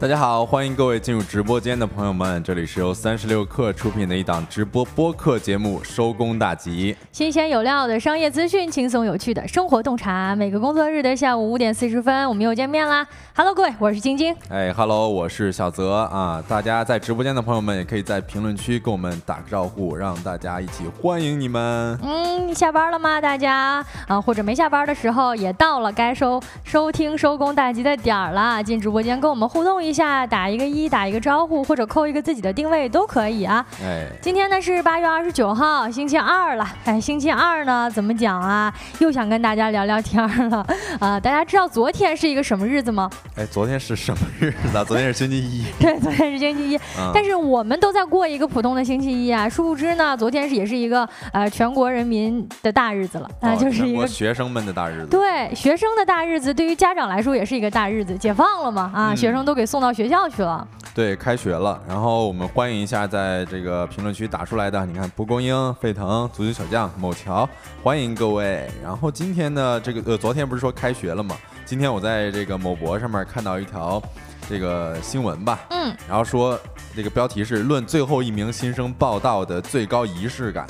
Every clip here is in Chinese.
大家好，欢迎各位进入直播间的朋友们，这里是由三十六氪出品的一档直播播客节目《收工大吉》，新鲜有料的商业资讯，轻松有趣的生活洞察。每个工作日的下午五点四十分，我们又见面啦！Hello，各位，我是晶晶。哎，Hello，我是小泽啊！大家在直播间的朋友们，也可以在评论区跟我们打个招呼，让大家一起欢迎你们。嗯，下班了吗？大家啊，或者没下班的时候，也到了该收收听收工大吉的点儿了，进直播间跟我们互动一。一下打一个一，打一个招呼，或者扣一个自己的定位都可以啊。哎，今天呢是八月二十九号，星期二了。哎，星期二呢怎么讲啊？又想跟大家聊聊天了啊！大家知道昨天是一个什么日子吗？哎，昨天是什么日子啊？昨天是星期一。对，昨天是星期一。但是我们都在过一个普通的星期一啊，殊不知呢，昨天是也是一个呃全国人民的大日子了啊，就是一个学生们的大日子。对，学生的大日子，对于家长来说也是一个大日子，解放了嘛啊，学生都给送。到学校去了，对，开学了。然后我们欢迎一下在这个评论区打出来的，你看，蒲公英、沸腾、足球小将、某桥，欢迎各位。然后今天呢，这个呃，昨天不是说开学了吗？今天我在这个某博上面看到一条这个新闻吧，嗯，然后说这个标题是“论最后一名新生报道的最高仪式感”。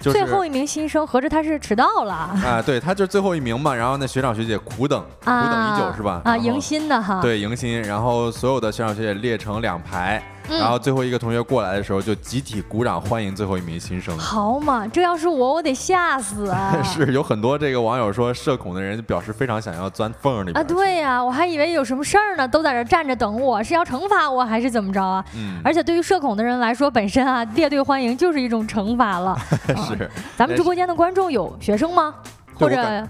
最后一名新生，合着他是迟到了啊？对，他就是最后一名嘛。然后那学长学姐苦等，苦等已久是吧？啊，迎新的哈。对，迎新。然后所有的学长学姐列成两排。然后最后一个同学过来的时候，就集体鼓掌欢迎最后一名新生。好嘛，这要是我，我得吓死啊！是有很多这个网友说，社恐的人表示非常想要钻缝里啊。对呀，我还以为有什么事儿呢，都在这站着等我，是要惩罚我还是怎么着啊？嗯。而且对于社恐的人来说，本身啊列队欢迎就是一种惩罚了。是。咱们直播间的观众有学生吗？或者？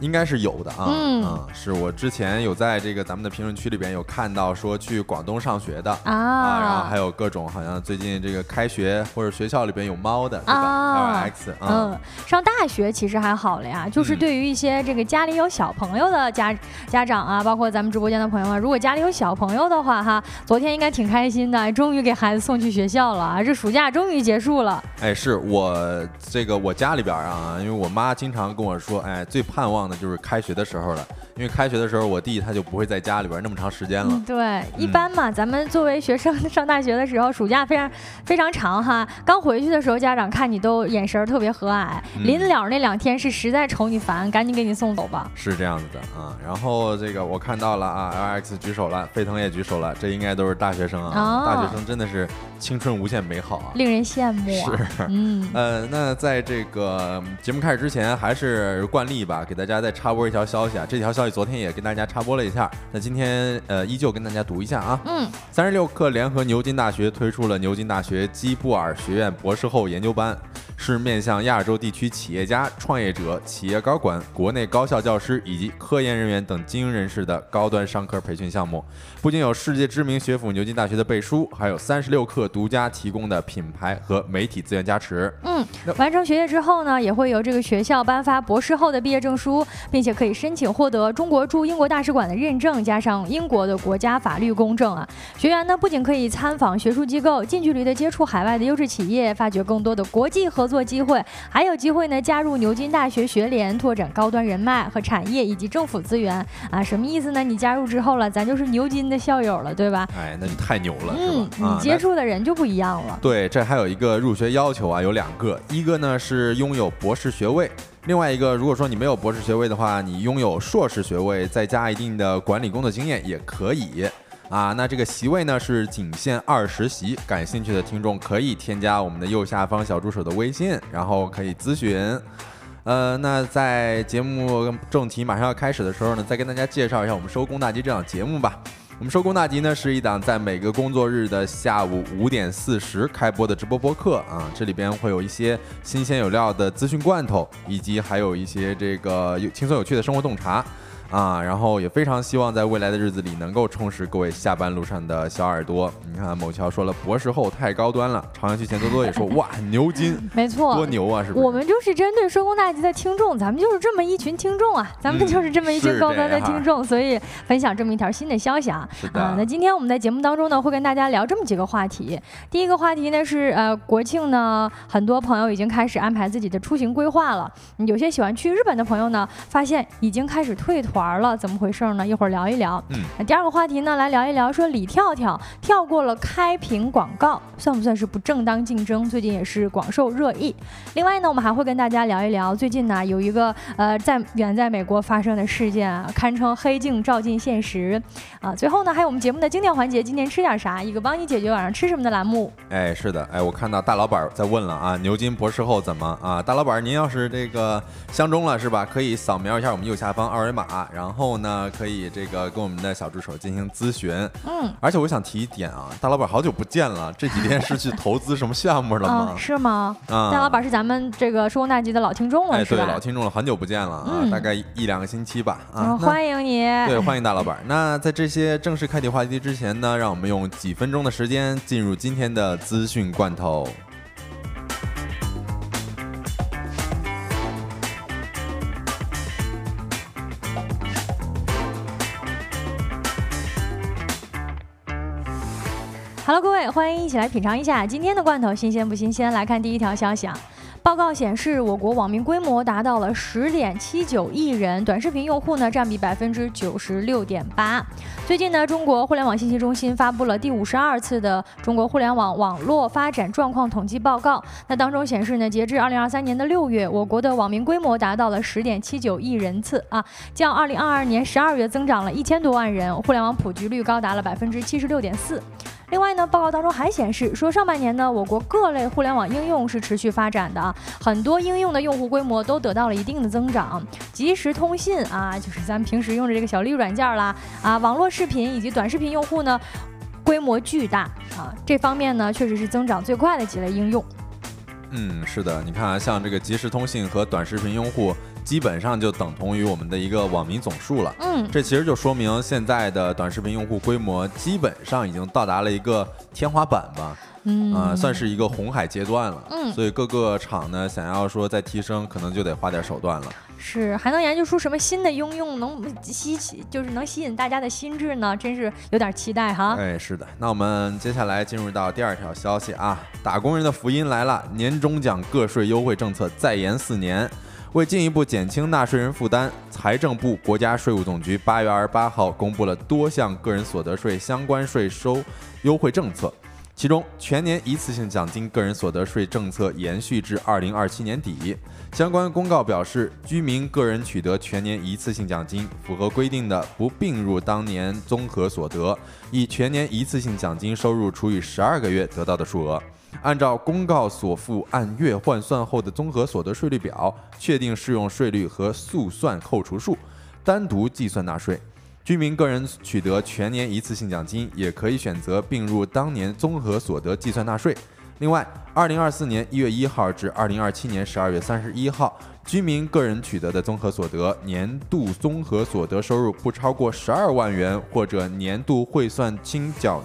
应该是有的啊，嗯，是我之前有在这个咱们的评论区里边有看到说去广东上学的啊，然后还有各种好像最近这个开学或者学校里边有猫的，对吧？L X，嗯，上大学其实还好了呀，就是对于一些这个家里有小朋友的家家长啊，包括咱们直播间的朋友们，如果家里有小朋友的话哈，昨天应该挺开心的，终于给孩子送去学校了啊，这暑假终于结束了。哎，是我这个我家里边啊，因为我妈经常跟我说，哎，最盼望。那就是开学的时候了，因为开学的时候我弟他就不会在家里边那么长时间了。对，一般嘛，咱们作为学生 上大学的时候，暑假非常非常长哈。刚回去的时候，家长看你都眼神特别和蔼，临了那两天是实在愁你烦，赶紧给你送走吧。是这样子的啊。然后这个我看到了啊，L X 举手了，沸腾也举手了，这应该都是大学生啊。大学生真的是青春无限美好啊，令人羡慕。是，嗯，呃，那在这个节目开始之前，还是惯例吧，给大家。再插播一条消息啊！这条消息昨天也跟大家插播了一下，那今天呃依旧跟大家读一下啊。嗯，三十六氪联合牛津大学推出了牛津大学基布尔学院博士后研究班。是面向亚洲地区企业家、创业者、企业高管、国内高校教师以及科研人员等精英人士的高端商科培训项目。不仅有世界知名学府牛津大学的背书，还有三十六氪独家提供的品牌和媒体资源加持。嗯，完成学业之后呢，也会由这个学校颁发博士后的毕业证书，并且可以申请获得中国驻英国大使馆的认证，加上英国的国家法律公证啊。学员呢，不仅可以参访学术机构，近距离的接触海外的优质企业，发掘更多的国际合。作机会还有机会呢，加入牛津大学学联，拓展高端人脉和产业以及政府资源啊，什么意思呢？你加入之后了，咱就是牛津的校友了，对吧？哎，那你太牛了，是吧？你接触的人就不一样了。对，这还有一个入学要求啊，有两个，一个呢是拥有博士学位，另外一个，如果说你没有博士学位的话，你拥有硕士学位，再加一定的管理工作经验也可以。啊，那这个席位呢是仅限二十席，感兴趣的听众可以添加我们的右下方小助手的微信，然后可以咨询。呃，那在节目正题马上要开始的时候呢，再跟大家介绍一下我们收工大吉这档节目吧。我们收工大吉呢是一档在每个工作日的下午五点四十开播的直播播客啊，这里边会有一些新鲜有料的资讯罐头，以及还有一些这个有轻松有趣的生活洞察。啊，然后也非常希望在未来的日子里能够充实各位下班路上的小耳朵。你看某桥说了，博士后太高端了。朝阳区钱多多也说，哇，牛津，没错，多牛啊，是不是？我们就是针对收工大吉的听众，咱们就是这么一群听众啊，咱们就是这么一群高端的听众，所以分享这么一条新的消息啊。是的。那今天我们在节目当中呢，会跟大家聊这么几个话题。第一个话题呢是，呃，国庆呢，很多朋友已经开始安排自己的出行规划了。有些喜欢去日本的朋友呢，发现已经开始退团了，怎么回事呢？一会儿聊一聊。嗯。那第二个话题呢，来聊一聊说李跳跳跳过了开屏广告，算不算是不正当竞争？最近也是广受热议。另外呢，我们还会跟大家聊一聊最近呢有一个呃在远在美国发生的事件啊，堪称黑镜照进现实啊。最后呢，还有我们节目的经典环节，今天吃点啥？一个帮你解决晚上吃什么的栏目。哎，是的，哎，我看到大老板在问了啊，牛津博士后怎么啊？大老板，您要是这个相中了是吧？可以扫描一下我们右下方二维码，然后呢可以这个跟我们的小助手进行咨询。嗯，而且我想提一点啊，大老板好久不见了，这几天是去投资什么项目了吗？是吗？啊，大老板是咱们这个收工大吉的老听众了，是吧？对，老听众了，很久不见了啊，大概一两个星期吧。啊，欢迎你。对，欢迎大老板。那在这些正式开题话题之前呢，让我们用几分钟的时间进入今天的资讯罐头。Hello，各位，欢迎一起来品尝一下今天的罐头，新鲜不新鲜？来看第一条消息啊。报告显示，我国网民规模达到了十点七九亿人，短视频用户呢占比百分之九十六点八。最近呢，中国互联网信息中心发布了第五十二次的中国互联网网络发展状况统计报告。那当中显示呢，截至二零二三年的六月，我国的网民规模达到了十点七九亿人次啊，较二零二二年十二月增长了一千多万人，互联网普及率高达了百分之七十六点四。另外呢，报告当中还显示说，上半年呢，我国各类互联网应用是持续发展的，很多应用的用户规模都得到了一定的增长。即时通信啊，就是咱们平时用的这个小绿软件啦，啊，网络视频以及短视频用户呢，规模巨大啊，这方面呢，确实是增长最快的几类应用。嗯，是的，你看啊，像这个即时通信和短视频用户。基本上就等同于我们的一个网民总数了。嗯，这其实就说明现在的短视频用户规模基本上已经到达了一个天花板吧。嗯，啊，算是一个红海阶段了。嗯，所以各个厂呢，想要说再提升，可能就得花点手段了。是，还能研究出什么新的应用，能吸起，就是能吸引大家的心智呢？真是有点期待哈。哎，是的。那我们接下来进入到第二条消息啊，打工人的福音来了，年终奖个税优惠政策再延四年。为进一步减轻纳税人负担，财政部、国家税务总局八月二十八号公布了多项个人所得税相关税收优惠政策，其中全年一次性奖金个人所得税政策延续至二零二七年底。相关公告表示，居民个人取得全年一次性奖金，符合规定的不并入当年综合所得，以全年一次性奖金收入除以十二个月得到的数额。按照公告所附按月换算后的综合所得税率表，确定适用税率和速算扣除数，单独计算纳税。居民个人取得全年一次性奖金，也可以选择并入当年综合所得计算纳税。另外，二零二四年一月一号至二零二七年十二月三十一号，居民个人取得的综合所得年度综合所得收入不超过十二万元，或者年度汇算清缴。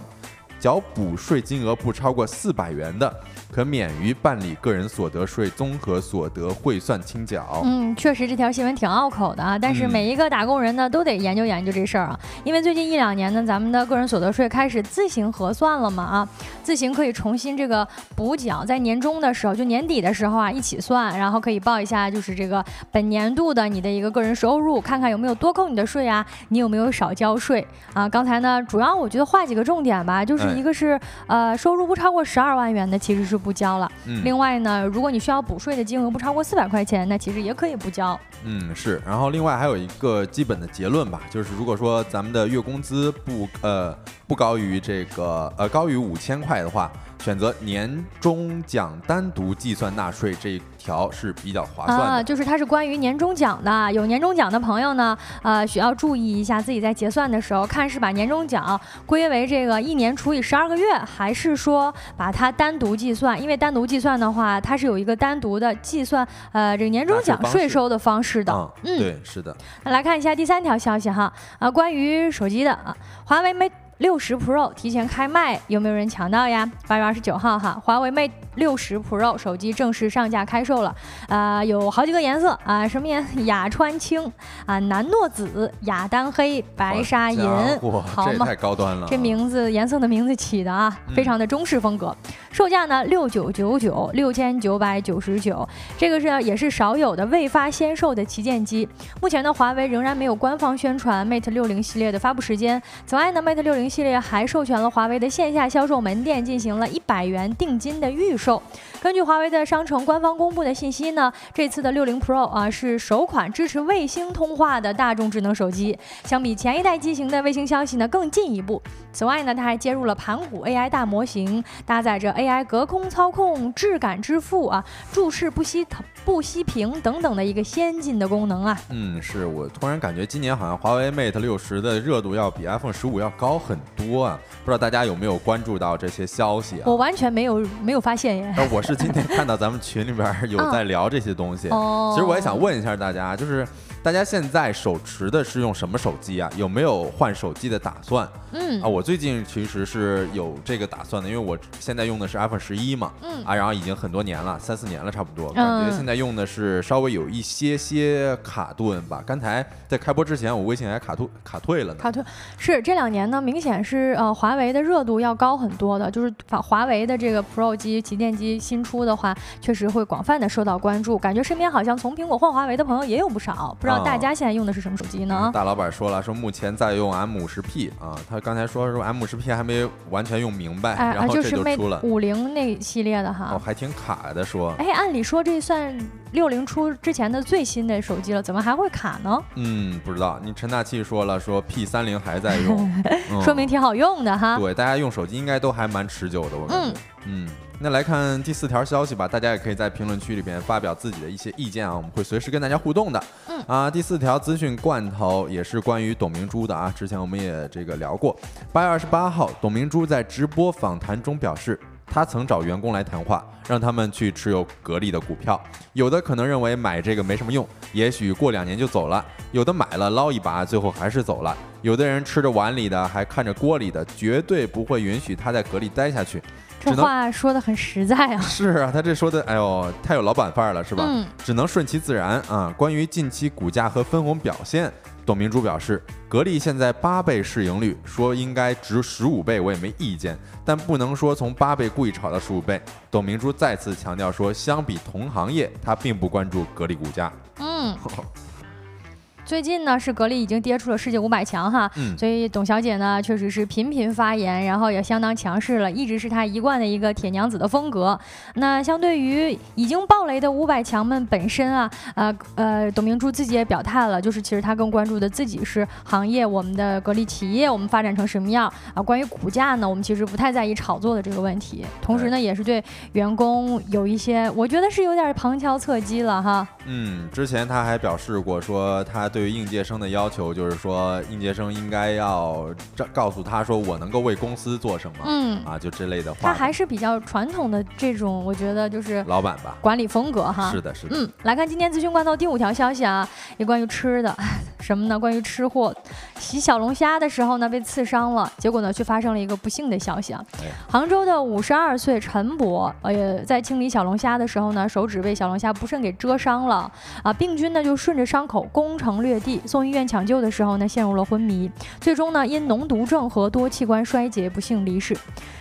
缴补税金额不超过四百元的。可免于办理个人所得税综合所得汇算清缴。嗯，确实这条新闻挺拗口的啊，但是每一个打工人呢都得研究研究这事儿啊，因为最近一两年呢，咱们的个人所得税开始自行核算了嘛啊，自行可以重新这个补缴，在年终的时候就年底的时候啊一起算，然后可以报一下就是这个本年度的你的一个个人收入，看看有没有多扣你的税啊，你有没有少交税啊？刚才呢，主要我觉得划几个重点吧，就是一个是呃收入不超过十二万元的其实是。不交了。另外呢，如果你需要补税的金额不超过四百块钱，那其实也可以不交。嗯，是。然后另外还有一个基本的结论吧，就是如果说咱们的月工资不呃不高于这个呃高于五千块的话。选择年终奖单独计算纳税这一条是比较划算的啊，就是它是关于年终奖的。有年终奖的朋友呢，呃，需要注意一下自己在结算的时候，看是把年终奖归为这个一年除以十二个月，还是说把它单独计算？因为单独计算的话，它是有一个单独的计算呃这个年终奖税收的方式的。嗯，对，是的。那来看一下第三条消息哈，啊，关于手机的啊，华为 Mate。六十 Pro 提前开卖，有没有人抢到呀？八月二十九号哈，华为 Mate 六十 Pro 手机正式上架开售了，啊，有好几个颜色啊，什么颜？雅川青啊，南诺紫、雅丹黑、白沙银，好吗？太高端了，这名字颜色的名字起的啊，非常的中式风格。售价呢，六九九九，六千九百九十九，这个是也是少有的未发先售的旗舰机。目前呢，华为仍然没有官方宣传 Mate 六零系列的发布时间。此外呢，Mate 六零系列还授权了华为的线下销售门店进行了一百元定金的预售。根据华为的商城官方公布的信息呢，这次的六零 Pro 啊是首款支持卫星通话的大众智能手机，相比前一代机型的卫星消息呢更进一步。此外呢，它还接入了盘古 AI 大模型，搭载着 AI 隔空操控、质感支付啊、注视不熄不熄屏等等的一个先进的功能啊。嗯，是我突然感觉今年好像华为 Mate 六十的热度要比 iPhone 十五要高很多啊！不知道大家有没有关注到这些消息啊？我完全没有没有发现耶。我是今天看到咱们群里边有在聊这些东西。哦。其实我也想问一下大家，就是大家现在手持的是用什么手机啊？有没有换手机的打算？嗯啊，我最近其实是有这个打算的，因为我现在用的是 iPhone 十一嘛，嗯啊，然后已经很多年了，三四年了差不多，感觉现在用的是稍微有一些些卡顿吧。刚才在开播之前，我微信还卡退卡退了呢。卡退是这两年呢，明显是呃华为的热度要高很多的，就是华华为的这个 Pro 机旗舰机新出的话，确实会广泛的受到关注。感觉身边好像从苹果换华为的朋友也有不少，不知道大家现在用的是什么手机呢？大老板说了，说目前在用 M 五十 P 啊，他。刚才说说 M 五十 P 还没完全用明白，然后这就出了五零那系列的哈，哦，还挺卡的说。哎，按理说这算六零出之前的最新的手机了，怎么还会卡呢？嗯，不知道。你陈大气说了，说 P 三零还在用，说明挺好用的哈。对，大家用手机应该都还蛮持久的，我感觉。嗯。那来看第四条消息吧，大家也可以在评论区里边发表自己的一些意见啊，我们会随时跟大家互动的。嗯啊，第四条资讯罐头也是关于董明珠的啊，之前我们也这个聊过。八月二十八号，董明珠在直播访谈中表示，她曾找员工来谈话，让他们去持有格力的股票。有的可能认为买这个没什么用，也许过两年就走了；有的买了捞一把，最后还是走了。有的人吃着碗里的，还看着锅里的，绝对不会允许他在格力待下去。这话说的很实在啊！是啊，他这说的，哎呦，太有老板范儿了，是吧？嗯，只能顺其自然啊。关于近期股价和分红表现，董明珠表示，格力现在八倍市盈率，说应该值十五倍，我也没意见，但不能说从八倍故意炒到十五倍。董明珠再次强调说，相比同行业，他并不关注格力股价。嗯。最近呢，是格力已经跌出了世界五百强哈，嗯，所以董小姐呢确实是频频发言，然后也相当强势了，一直是她一贯的一个铁娘子的风格。那相对于已经暴雷的五百强们本身啊，呃呃，董明珠自己也表态了，就是其实她更关注的自己是行业，我们的格力企业我们发展成什么样啊？关于股价呢，我们其实不太在意炒作的这个问题，同时呢，也是对员工有一些，我觉得是有点旁敲侧击了哈。嗯，之前她还表示过说她对。对于应届生的要求就是说，应届生应该要告诉他说我能够为公司做什么，嗯啊，就这类的话。他还是比较传统的这种，我觉得就是老板吧，管理风格哈。是的，是的。嗯，来看今天资讯罐头第五条消息啊，也关于吃的，什么呢？关于吃货，洗小龙虾的时候呢被刺伤了，结果呢却发生了一个不幸的消息啊。杭州的五十二岁陈博，呃，在清理小龙虾的时候呢，手指被小龙虾不慎给蛰伤了啊，病菌呢就顺着伤口攻城略。落地送医院抢救的时候呢，陷入了昏迷，最终呢因脓毒症和多器官衰竭不幸离世。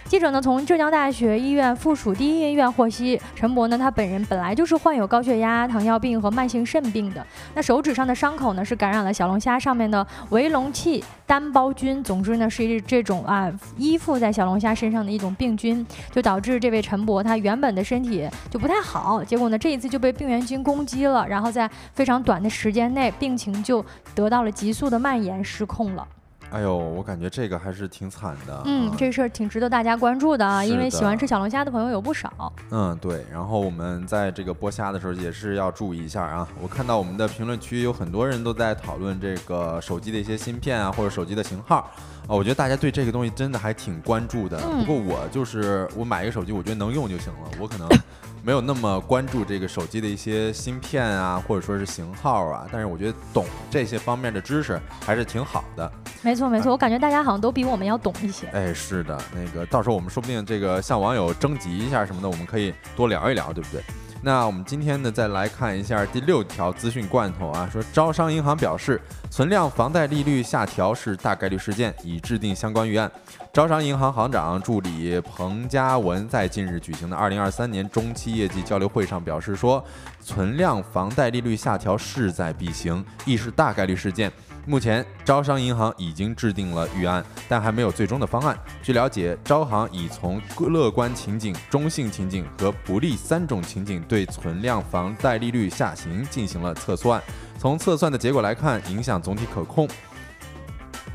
记者呢从浙江大学医院附属第一医院获悉，陈博呢他本人本来就是患有高血压、糖尿病和慢性肾病的。那手指上的伤口呢是感染了小龙虾上面的围龙气单胞菌，总之呢是这种啊依附在小龙虾身上的一种病菌，就导致这位陈博他原本的身体就不太好，结果呢这一次就被病原菌攻击了，然后在非常短的时间内病情就得到了急速的蔓延，失控了。哎呦，我感觉这个还是挺惨的。嗯，这事儿挺值得大家关注的啊，因为喜欢吃小龙虾的朋友有不少。嗯，对。然后我们在这个剥虾的时候也是要注意一下啊。我看到我们的评论区有很多人都在讨论这个手机的一些芯片啊，或者手机的型号啊。我觉得大家对这个东西真的还挺关注的。不过我就是我买一个手机，我觉得能用就行了。我可能 没有那么关注这个手机的一些芯片啊，或者说是型号啊，但是我觉得懂这些方面的知识还是挺好的。没错没错，我感觉大家好像都比我们要懂一些。哎，是的，那个到时候我们说不定这个向网友征集一下什么的，我们可以多聊一聊，对不对？那我们今天呢，再来看一下第六条资讯罐头啊，说招商银行表示，存量房贷利率下调是大概率事件，已制定相关预案。招商银行行长助理彭嘉文在近日举行的二零二三年中期业绩交流会上表示说，存量房贷利率下调势在必行，亦是大概率事件。目前，招商银行已经制定了预案，但还没有最终的方案。据了解，招行已从乐观情景、中性情景和不利三种情景对存量房贷利率下行进行了测算。从测算的结果来看，影响总体可控。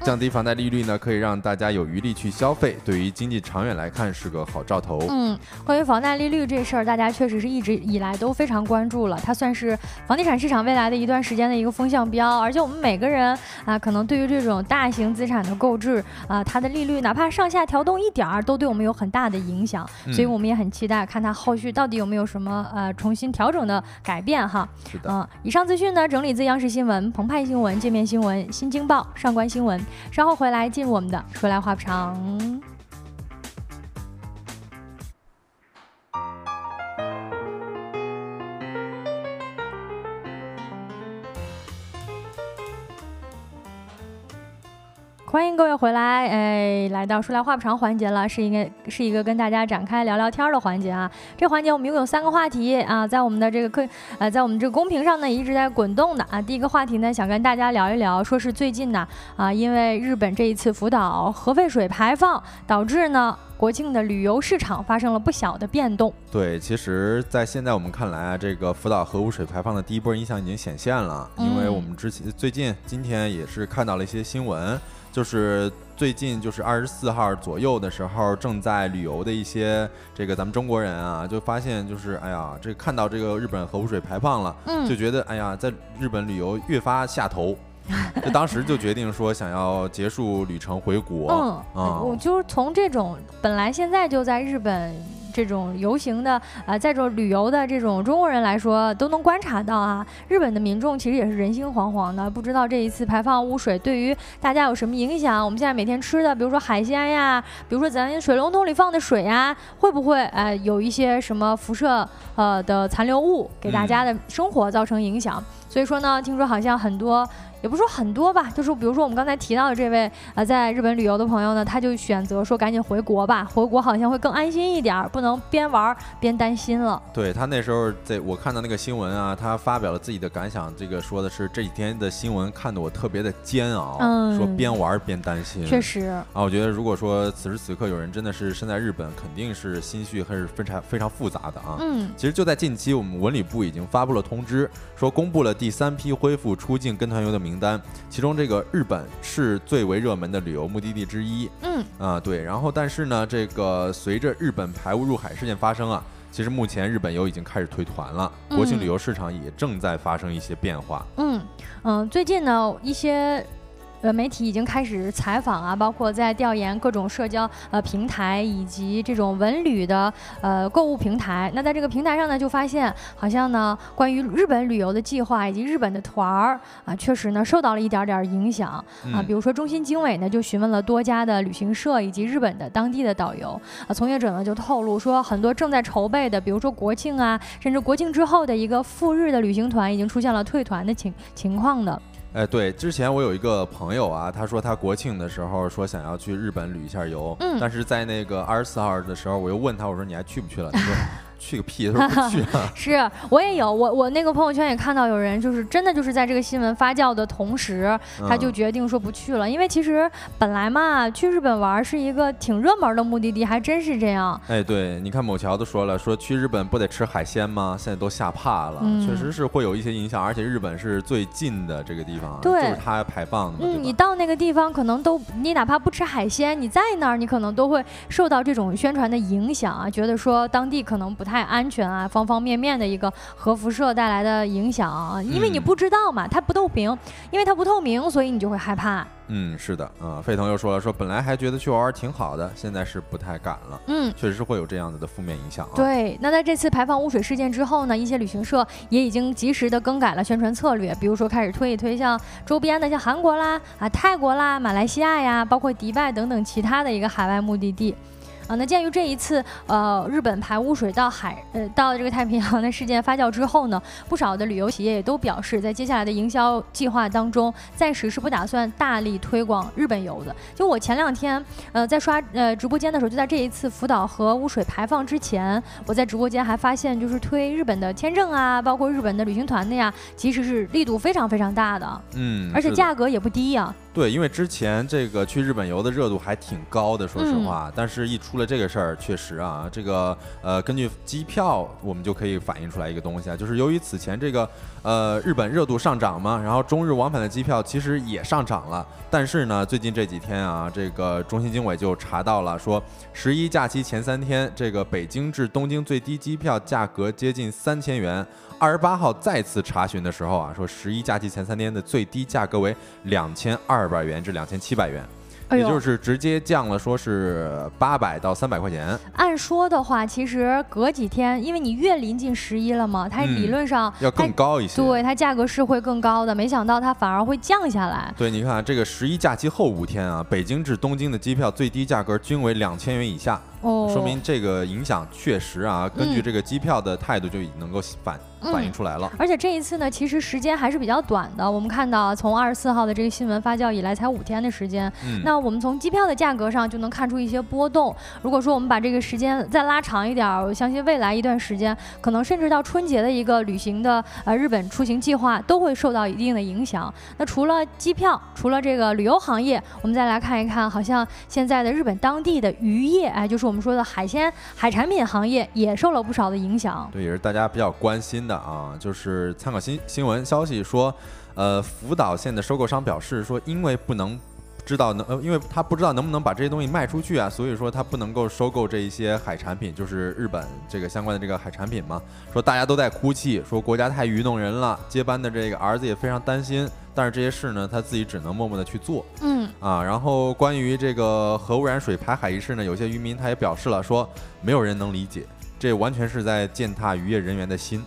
降低房贷利率呢，可以让大家有余力去消费，对于经济长远来看是个好兆头。嗯，关于房贷利率这事儿，大家确实是一直以来都非常关注了，它算是房地产市场未来的一段时间的一个风向标。而且我们每个人啊，可能对于这种大型资产的购置啊，它的利率哪怕上下调动一点儿，都对我们有很大的影响。所以我们也很期待看它后续到底有没有什么呃重新调整的改变哈。是的。嗯，以上资讯呢，整理自央视新闻、澎湃新闻、界面新闻、新京报、上官新闻。稍后回来进入我们的说来话不长。欢迎各位回来，哎，来到说来话不长环节了，是一个是一个跟大家展开聊聊天的环节啊。这环节我们一共有三个话题啊，在我们的这个课呃，在我们这个公屏上呢一直在滚动的啊。第一个话题呢，想跟大家聊一聊，说是最近呢啊，因为日本这一次福岛核废水排放，导致呢国庆的旅游市场发生了不小的变动。对，其实，在现在我们看来啊，这个福岛核污水排放的第一波影响已经显现了，因为我们之前最近今天也是看到了一些新闻。就是最近就是二十四号左右的时候，正在旅游的一些这个咱们中国人啊，就发现就是哎呀，这看到这个日本核污水排放了，就觉得哎呀，在日本旅游越发下头，就当时就决定说想要结束旅程回国。嗯，我就是从这种本来现在就在日本。这种游行的啊，在这旅游的这种中国人来说，都能观察到啊，日本的民众其实也是人心惶惶的，不知道这一次排放污水对于大家有什么影响。我们现在每天吃的，比如说海鲜呀，比如说咱水龙头里放的水呀，会不会呃有一些什么辐射呃的残留物给大家的生活造成影响？所以说呢，听说好像很多。也不说很多吧，就是比如说我们刚才提到的这位呃，在日本旅游的朋友呢，他就选择说赶紧回国吧，回国好像会更安心一点，不能边玩边担心了。对他那时候在我看到那个新闻啊，他发表了自己的感想，这个说的是这几天的新闻看得我特别的煎熬，说边玩边担心。确实啊，我觉得如果说此时此刻有人真的是身在日本，肯定是心绪还是非常非常复杂的啊。嗯，其实就在近期，我们文旅部已经发布了通知，说公布了第三批恢复出境跟团游的名单。其中这个日本是最为热门的旅游目的地之一。嗯啊对，然后但是呢，这个随着日本排污入海事件发生啊，其实目前日本游已经开始退团了，国庆旅游市场也正在发生一些变化。嗯嗯，最近呢一些。呃，媒体已经开始采访啊，包括在调研各种社交呃平台以及这种文旅的呃购物平台。那在这个平台上呢，就发现好像呢，关于日本旅游的计划以及日本的团儿啊，确实呢受到了一点点影响啊。比如说中心经纬呢，就询问了多家的旅行社以及日本的当地的导游啊，从业者呢就透露说，很多正在筹备的，比如说国庆啊，甚至国庆之后的一个赴日的旅行团，已经出现了退团的情情况的。哎，对，之前我有一个朋友啊，他说他国庆的时候说想要去日本旅一下游，嗯，但是在那个二十四号的时候，我又问他，我说你还去不去了？他说。去个屁！他说不去。是我也有，我我那个朋友圈也看到有人，就是真的就是在这个新闻发酵的同时，他就决定说不去了。因为其实本来嘛，去日本玩是一个挺热门的目的地，还真是这样。哎，对，你看某桥都说了，说去日本不得吃海鲜吗？现在都吓怕了，确实是会有一些影响。而且日本是最近的这个地方，就是它排放的。嗯，你到那个地方可能都，你哪怕不吃海鲜，你在那儿你可能都会受到这种宣传的影响啊，觉得说当地可能不。太安全啊，方方面面的一个核辐射带来的影响，因为你不知道嘛，它不透明，因为它不透明，所以你就会害怕。嗯，是的，啊，沸腾又说了，说本来还觉得去玩玩挺好的，现在是不太敢了。嗯，确实是会有这样子的负面影响啊。对，那在这次排放污水事件之后呢，一些旅行社也已经及时的更改了宣传策略，比如说开始推一推像周边的像韩国啦、啊泰国啦、马来西亚呀，包括迪拜等等其他的一个海外目的地。啊，那鉴于这一次呃日本排污水到海呃到这个太平洋的事件发酵之后呢，不少的旅游企业也都表示，在接下来的营销计划当中，暂时是不打算大力推广日本游的。就我前两天呃在刷呃直播间的时候，就在这一次福岛核污水排放之前，我在直播间还发现，就是推日本的签证啊，包括日本的旅行团的呀，其实是力度非常非常大的。嗯，而且价格也不低呀。对，因为之前这个去日本游的热度还挺高的，说实话，但是一出出了这个事儿，确实啊，这个呃，根据机票，我们就可以反映出来一个东西啊，就是由于此前这个呃日本热度上涨嘛，然后中日往返的机票其实也上涨了，但是呢，最近这几天啊，这个中信经纬就查到了，说十一假期前三天，这个北京至东京最低机票价格接近三千元。二十八号再次查询的时候啊，说十一假期前三天的最低价格为两千二百元至两千七百元。也就是直接降了，说是八百到三百块钱。按说的话，其实隔几天，因为你越临近十一了嘛，它理论上要更高一些。对，它价格是会更高的。没想到它反而会降下来。对，你看这个十一假期后五天啊，北京至东京的机票最低价格均为两千元以下。哦，说明这个影响确实啊，根据这个机票的态度就已经能够反反映出来了。而且这一次呢，其实时间还是比较短的。我们看到从二十四号的这个新闻发酵以来，才五天的时间。嗯，那我们从机票的价格上就能看出一些波动。如果说我们把这个时间再拉长一点，我相信未来一段时间，可能甚至到春节的一个旅行的呃日本出行计划都会受到一定的影响。那除了机票，除了这个旅游行业，我们再来看一看，好像现在的日本当地的渔业，哎，就是我们我们说的海鲜、海产品行业也受了不少的影响。对，也是大家比较关心的啊。就是参考新新闻消息说，呃，福岛县的收购商表示说，因为不能。知道能呃，因为他不知道能不能把这些东西卖出去啊，所以说他不能够收购这一些海产品，就是日本这个相关的这个海产品嘛。说大家都在哭泣，说国家太愚弄人了，接班的这个儿子也非常担心。但是这些事呢，他自己只能默默的去做。嗯啊，然后关于这个核污染水排海一事呢，有些渔民他也表示了，说没有人能理解，这完全是在践踏渔业人员的心。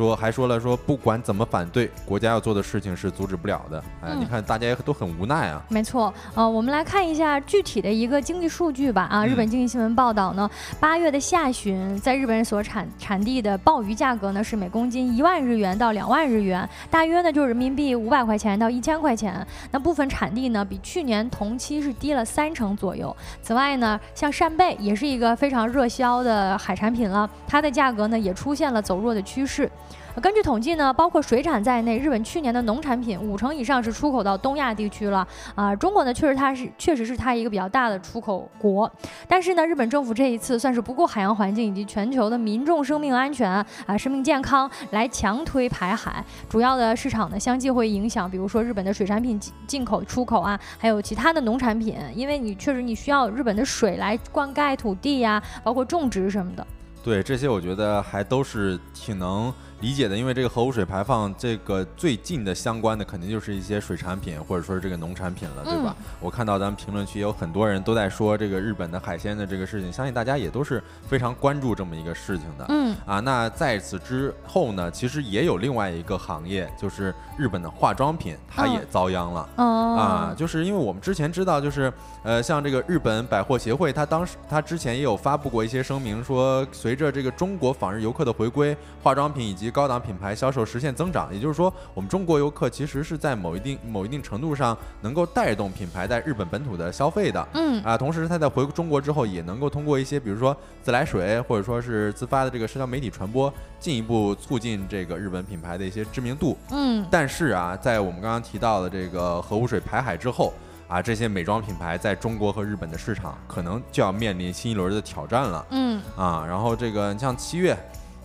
说还说了说，不管怎么反对，国家要做的事情是阻止不了的。哎，你看大家也都很无奈啊。没错，呃，我们来看一下具体的一个经济数据吧。啊，日本经济新闻报道呢，八月的下旬，在日本所产产地的鲍鱼价格呢是每公斤一万日元到两万日元，大约呢就是人民币五百块钱到一千块钱。那部分产地呢比去年同期是低了三成左右。此外呢，像扇贝也是一个非常热销的海产品了，它的价格呢也出现了走弱的趋势。根据统计呢，包括水产在内，日本去年的农产品五成以上是出口到东亚地区了啊。中国呢，确实它是确实是它一个比较大的出口国，但是呢，日本政府这一次算是不顾海洋环境以及全球的民众生命安全啊、生命健康来强推排海。主要的市场呢，相继会影响，比如说日本的水产品进进口、出口啊，还有其他的农产品，因为你确实你需要日本的水来灌溉土地呀，包括种植什么的。对，这些我觉得还都是挺能。理解的，因为这个核污水排放，这个最近的相关的肯定就是一些水产品或者说是这个农产品了，对吧？我看到咱们评论区有很多人都在说这个日本的海鲜的这个事情，相信大家也都是非常关注这么一个事情的。嗯啊，那在此之后呢，其实也有另外一个行业，就是日本的化妆品，它也遭殃了。啊，就是因为我们之前知道，就是呃，像这个日本百货协会，它当时它之前也有发布过一些声明，说随着这个中国访日游客的回归，化妆品以及高档品牌销售实现增长，也就是说，我们中国游客其实是在某一定某一定程度上能够带动品牌在日本本土的消费的。嗯啊，同时他在回中国之后，也能够通过一些比如说自来水或者说是自发的这个社交媒体传播，进一步促进这个日本品牌的一些知名度。嗯，但是啊，在我们刚刚提到的这个核污水排海之后啊，这些美妆品牌在中国和日本的市场可能就要面临新一轮的挑战了。嗯啊，然后这个你像七月。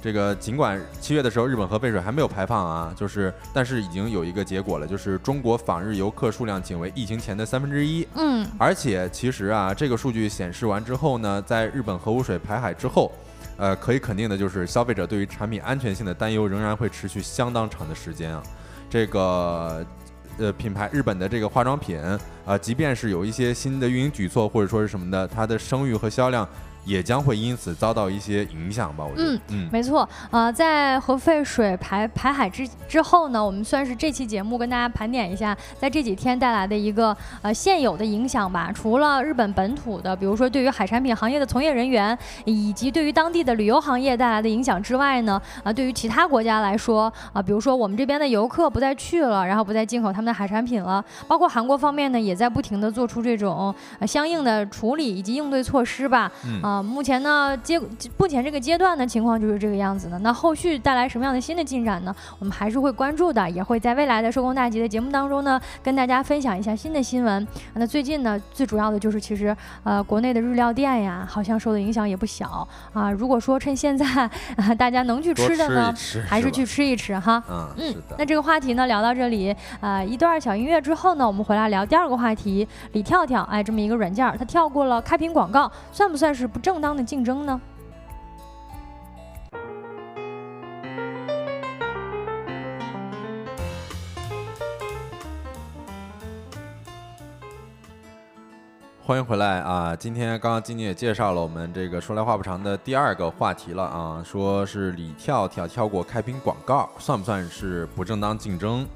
这个尽管七月的时候日本核废水还没有排放啊，就是但是已经有一个结果了，就是中国访日游客数量仅为疫情前的三分之一。嗯，而且其实啊，这个数据显示完之后呢，在日本核污水排海之后，呃，可以肯定的就是消费者对于产品安全性的担忧仍然会持续相当长的时间啊。这个呃品牌日本的这个化妆品啊，即便是有一些新的运营举措或者说是什么的，它的声誉和销量。也将会因此遭到一些影响吧，我觉得。嗯嗯，没错。呃，在核废水排排海之之后呢，我们算是这期节目跟大家盘点一下，在这几天带来的一个呃现有的影响吧。除了日本本土的，比如说对于海产品行业的从业人员，以及对于当地的旅游行业带来的影响之外呢，啊，对于其他国家来说，啊，比如说我们这边的游客不再去了，然后不再进口他们的海产品了，包括韩国方面呢，也在不停的做出这种呃相应的处理以及应对措施吧。啊。啊目前呢，阶目前这个阶段的情况就是这个样子的。那后续带来什么样的新的进展呢？我们还是会关注的，也会在未来的收工大吉的节目当中呢，跟大家分享一下新的新闻。那最近呢，最主要的就是其实呃，国内的日料店呀，好像受的影响也不小啊。如果说趁现在啊，大家能去吃的呢，还是去吃一吃哈。嗯嗯。那这个话题呢，聊到这里啊，一段小音乐之后呢，我们回来聊第二个话题。李跳跳，哎，这么一个软件，它跳过了开屏广告，算不算是不正当的？竞争呢？欢迎回来啊！今天刚刚晶晶也介绍了我们这个说来话不长的第二个话题了啊，说是李跳跳跳过开屏广告，算不算是不正当竞争？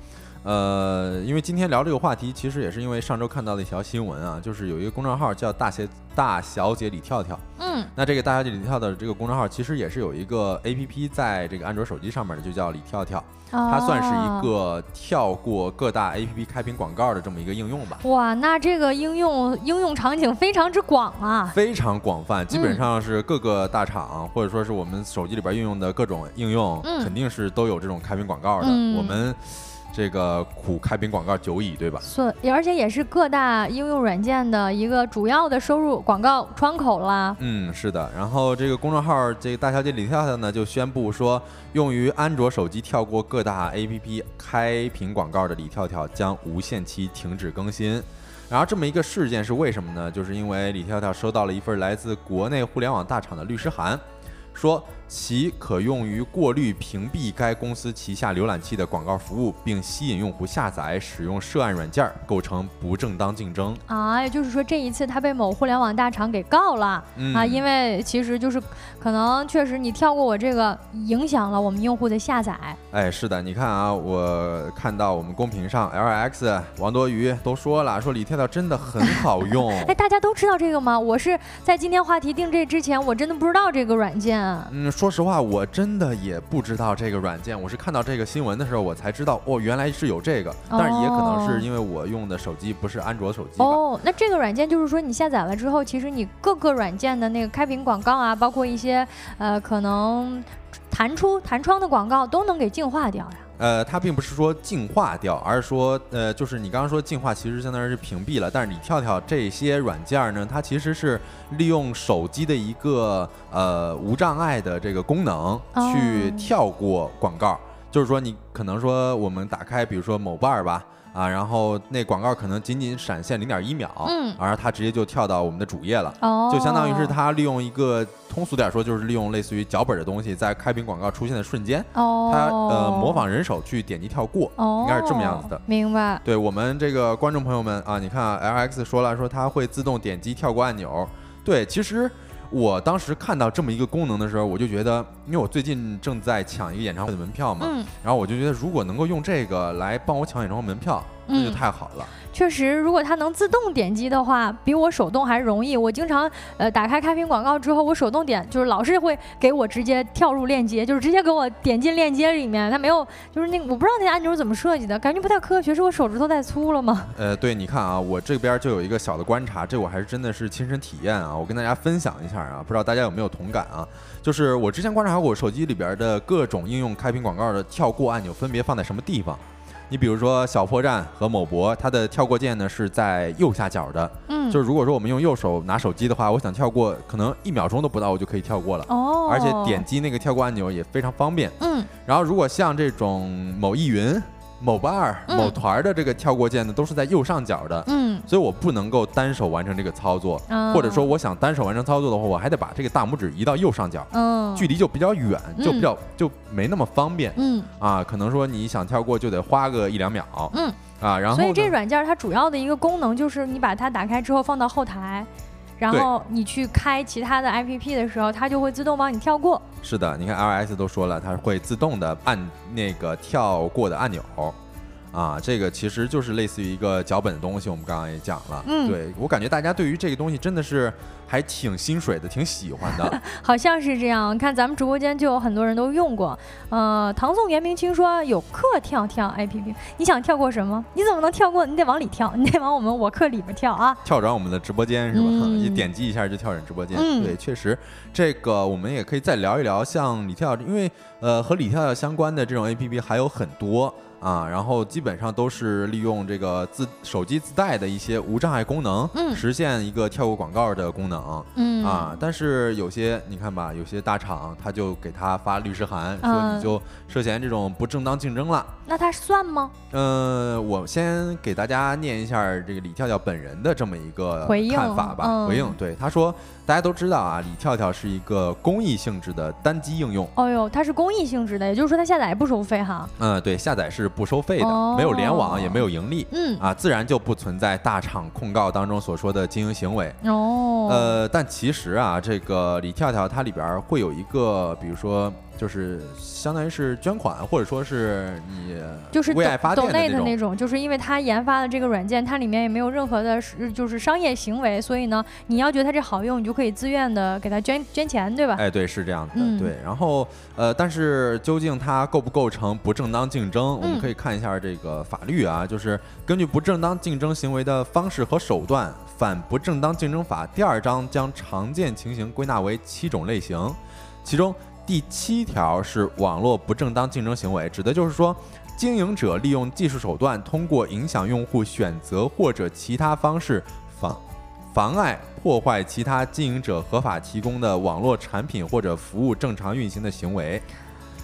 呃，因为今天聊这个话题，其实也是因为上周看到的一条新闻啊，就是有一个公众号叫“大鞋大小姐李跳跳”。嗯，那这个“大小姐李跳”的这个公众号，其实也是有一个 A P P 在这个安卓手机上面的，就叫李跳跳。它算是一个跳过各大 A P P 开屏广告的这么一个应用吧。哇，那这个应用应用场景非常之广啊，非常广泛，基本上是各个大厂或者说是我们手机里边运用的各种应用，肯定是都有这种开屏广告的。我们。这个苦开屏广告久矣，对吧？是，而且也是各大应用软件的一个主要的收入广告窗口啦。嗯，是的。然后这个公众号这个大小姐李跳跳呢，就宣布说，用于安卓手机跳过各大 APP 开屏广告的李跳跳将无限期停止更新。然后这么一个事件是为什么呢？就是因为李跳跳收到了一份来自国内互联网大厂的律师函。说其可用于过滤屏蔽该公司旗下浏览器的广告服务，并吸引用户下载使用涉案软件，构成不正当竞争啊！也就是说，这一次他被某互联网大厂给告了啊！因为其实就是可能确实你跳过我这个，影响了我们用户的下载。哎，是的，你看啊，我看到我们公屏上，L X 王多鱼都说了，说李跳跳真的很好用。哎，大家都知道这个吗？我是在今天话题定这之前，我真的不知道这个软件。嗯，说实话，我真的也不知道这个软件。我是看到这个新闻的时候，我才知道哦，原来是有这个。但是也可能是因为我用的手机不是安卓手机。哦，那这个软件就是说，你下载了之后，其实你各个软件的那个开屏广告啊，包括一些呃可能弹出弹窗的广告，都能给净化掉呀。呃，它并不是说净化掉，而是说，呃，就是你刚刚说净化，其实相当于是屏蔽了。但是你跳跳这些软件呢，它其实是利用手机的一个呃无障碍的这个功能去跳过广告，就是说你可能说我们打开，比如说某瓣儿吧。啊，然后那广告可能仅仅闪现零点一秒，嗯，而它直接就跳到我们的主页了，哦，就相当于是它利用一个通俗点说，就是利用类似于脚本的东西，在开屏广告出现的瞬间，哦，它呃模仿人手去点击跳过，哦，应该是这么样子的，明白？对我们这个观众朋友们啊，你看 L X 说了，说它会自动点击跳过按钮，对，其实。我当时看到这么一个功能的时候，我就觉得，因为我最近正在抢一个演唱会的门票嘛，然后我就觉得，如果能够用这个来帮我抢演唱会门票，那就太好了。确实，如果它能自动点击的话，比我手动还容易。我经常呃打开开屏广告之后，我手动点，就是老是会给我直接跳入链接，就是直接给我点进链接里面。它没有，就是那个我不知道那个按钮怎么设计的，感觉不太科学。是我手指头太粗了吗？呃，对，你看啊，我这边就有一个小的观察，这我还是真的是亲身体验啊，我跟大家分享一下啊，不知道大家有没有同感啊？就是我之前观察过手机里边的各种应用开屏广告的跳过按钮分别放在什么地方。你比如说小破站和某博，它的跳过键呢是在右下角的。嗯，就是如果说我们用右手拿手机的话，我想跳过，可能一秒钟都不到，我就可以跳过了。哦，而且点击那个跳过按钮也非常方便。嗯，然后如果像这种某易云，某 bar、嗯某团的这个跳过键呢，都是在右上角的。嗯，所以我不能够单手完成这个操作，嗯或者说我想单手完成操作的话，我还得把这个大拇指移到右上角，嗯，距离就比较远，就比较就没那么方便嗯啊。可能说你想跳过就得花个一两秒嗯，啊。然后所以这软件它主要的一个功能就是你把它打开之后放到后台。然后你去开其他的 APP 的时候，它就会自动帮你跳过。是的，你看 iOS 都说了，它会自动的按那个跳过的按钮。啊，这个其实就是类似于一个脚本的东西，我们刚刚也讲了。嗯对我感觉大家对于这个东西真的是还挺心水的，挺喜欢的。好像是这样，看咱们直播间就有很多人都用过。呃，唐宋元明清说有课跳跳 APP，你想跳过什么？你怎么能跳过？你得往里跳，你得往我们我课里边跳啊。跳转我们的直播间是吧？嗯 一点击一下就跳转直播间。嗯对，确实，这个我们也可以再聊一聊，像李跳，因为呃和李跳跳相关的这种 A P P 还有很多。啊，然后基本上都是利用这个自手机自带的一些无障碍功能，嗯实现一个跳过广告的功能。嗯啊，但是有些你看吧，有些大厂他就给他发律师函，说嗯你就涉嫌这种不正当竞争了。那他算吗？嗯，我先给大家念一下这个李跳跳本人的这么一个回应看法吧。嗯回应，对他说，大家都知道啊，李跳跳是一个公益性质的单机应用。哦呦，它是公益性质的，也就是说它下载不收费哈。嗯，对，下载是不收费的，哦没有联网，也没有盈利。嗯，啊，自然就不存在大厂控告当中所说的经营行为。哦，呃，但其实啊，这个李跳跳它里边会有一个，比如说，就是相当于是捐款，或者说是你就是为爱发的那种。就是因为他研发的这个软件，它里面也没有任何的是就是商业行为，所以呢，你要觉得它这好用，你就可以自愿的给他捐捐钱，对吧？哎，对，是这样的，嗯对。然后，呃，但是究竟它构不构成不正当竞争？我们嗯可以看一下这个法律啊，就是根据不正当竞争行为的方式和手段，《反不正当竞争法》第二章将常见情形归纳为七种类型，其中第七条是网络不正当竞争行为，指的就是说。经营者利用技术手段，通过影响用户选择或者其他方式妨妨碍、破坏其他经营者合法提供的网络产品或者服务正常运行的行为。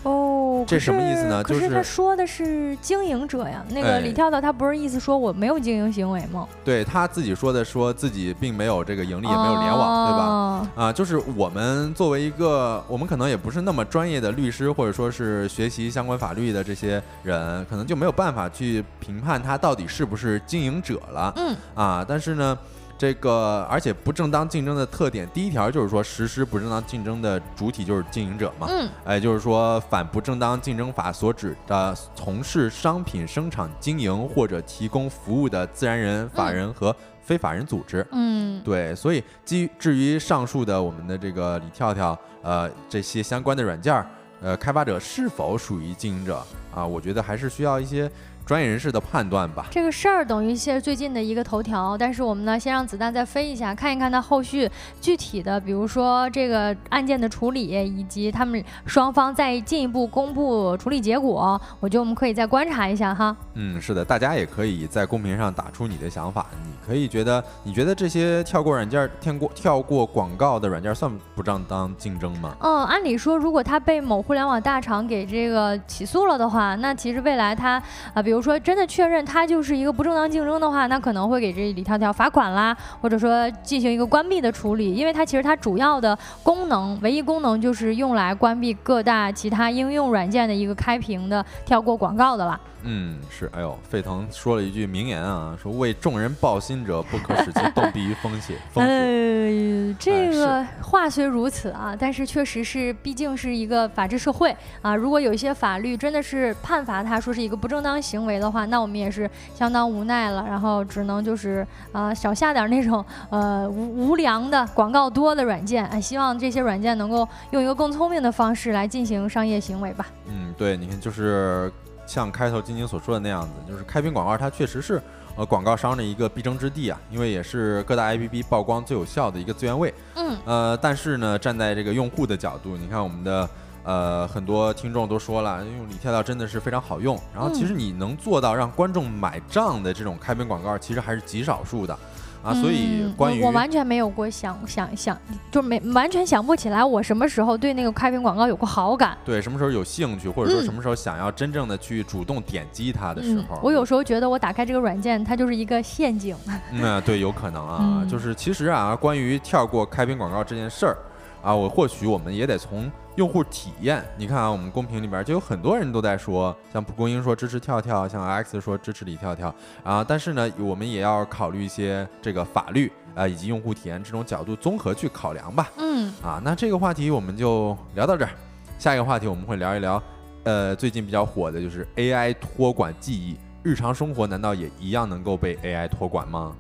哦，这什么意思呢可就是是他说的是经营者呀，那个哎李跳跳他不是意思说我没有经营行为吗？对他自己说的，说自己并没有这个盈利，也没有联网，对吧？吧？啊，就是我们作为一个，我们可能也不是那么专业的律师，或者说是学习相关法律的这些人，可能就没有办法去评判他到底是不是经营者了。嗯啊，但是呢，这个而且不正当竞争的特点，第一条就是说实施不正当竞争的主体就是经营者嘛。嗯哎，就是说反不正当竞争法所指的从事商品生产经营或者提供服务的自然人、法人和非法人组织。嗯对，所以基于至于上述的我们的这个李跳跳，呃，这些相关的软件儿，呃，开发者是否属于经营者啊？我觉得还是需要一些专业人士的判断吧。这个事儿等于是最近的一个头条，但是我们呢，先让子弹再飞一下，看一看它后续具体的，比如说这个案件的处理，以及他们双方再进一步公布处理结果，我觉得我们可以再观察一下哈。嗯，是的，大家也可以在公屏上打出你的想法。你可以觉得，你觉得这些跳过软件、跳过跳过广告的软件算不正当竞争吗？嗯，按理说，如果他被某互联网大厂给这个起诉了的话，那其实未来他啊、比如比如说真的确认它就是一个不正当竞争的话，那可能会给这李跳跳罚款啦，或者说进行一个关闭的处理，因为它其实它主要的功能，唯一功能就是用来关闭各大其他应用软件的一个开屏的跳过广告的了。嗯，是。哎呦，沸腾说了一句名言啊，说为众人抱薪者，不可使其冻毙于风险。风。呃，这哎个话虽如此啊，但是确实是，毕竟是一个法治社会啊。如果有一些法律真的是判罚他说是一个不正当行为的话，那我们也是相当无奈了，然后只能就是呃少下点那种呃无无良的广告多的软件，哎，希望这些软件能够用一个更聪明的方式来进行商业行为吧。嗯，对，你看，就是像开头晶晶所说的那样子，就是开屏广告，它确实是呃广告商的一个必争之地啊，因为也是各大 APP 曝光最有效的一个资源位。嗯呃，但是呢，站在这个用户的角度，你看我们的呃很多听众都说了，用李跳跳真的是非常好用。然后其实你能做到让观众买账的这种开屏广告，其实还是极少数的。啊，所以关于我完全没有过想想想，就没完全想不起来我什么时候对那个开屏广告有过好感，对什么时候有兴趣，或者说什么时候想要真正的去主动点击它的时候，我有时候觉得我打开这个软件，它就是一个陷阱。嗯，对，有可能啊，就是其实啊，关于跳过开屏广告这件事儿啊，我或许我们也得从。用户体验，你看啊，我们公屏里边就有很多人都在说，像蒲公英说支持跳跳，像 X 说支持李跳跳啊。但是呢，我们也要考虑一些这个法律啊以及用户体验这种角度综合去考量吧。嗯。啊，那这个话题我们就聊到这儿。下一个话题我们会聊一聊，呃，最近比较火的就是 AI 托管记忆，日常生活难道也一样能够被 AI 托管吗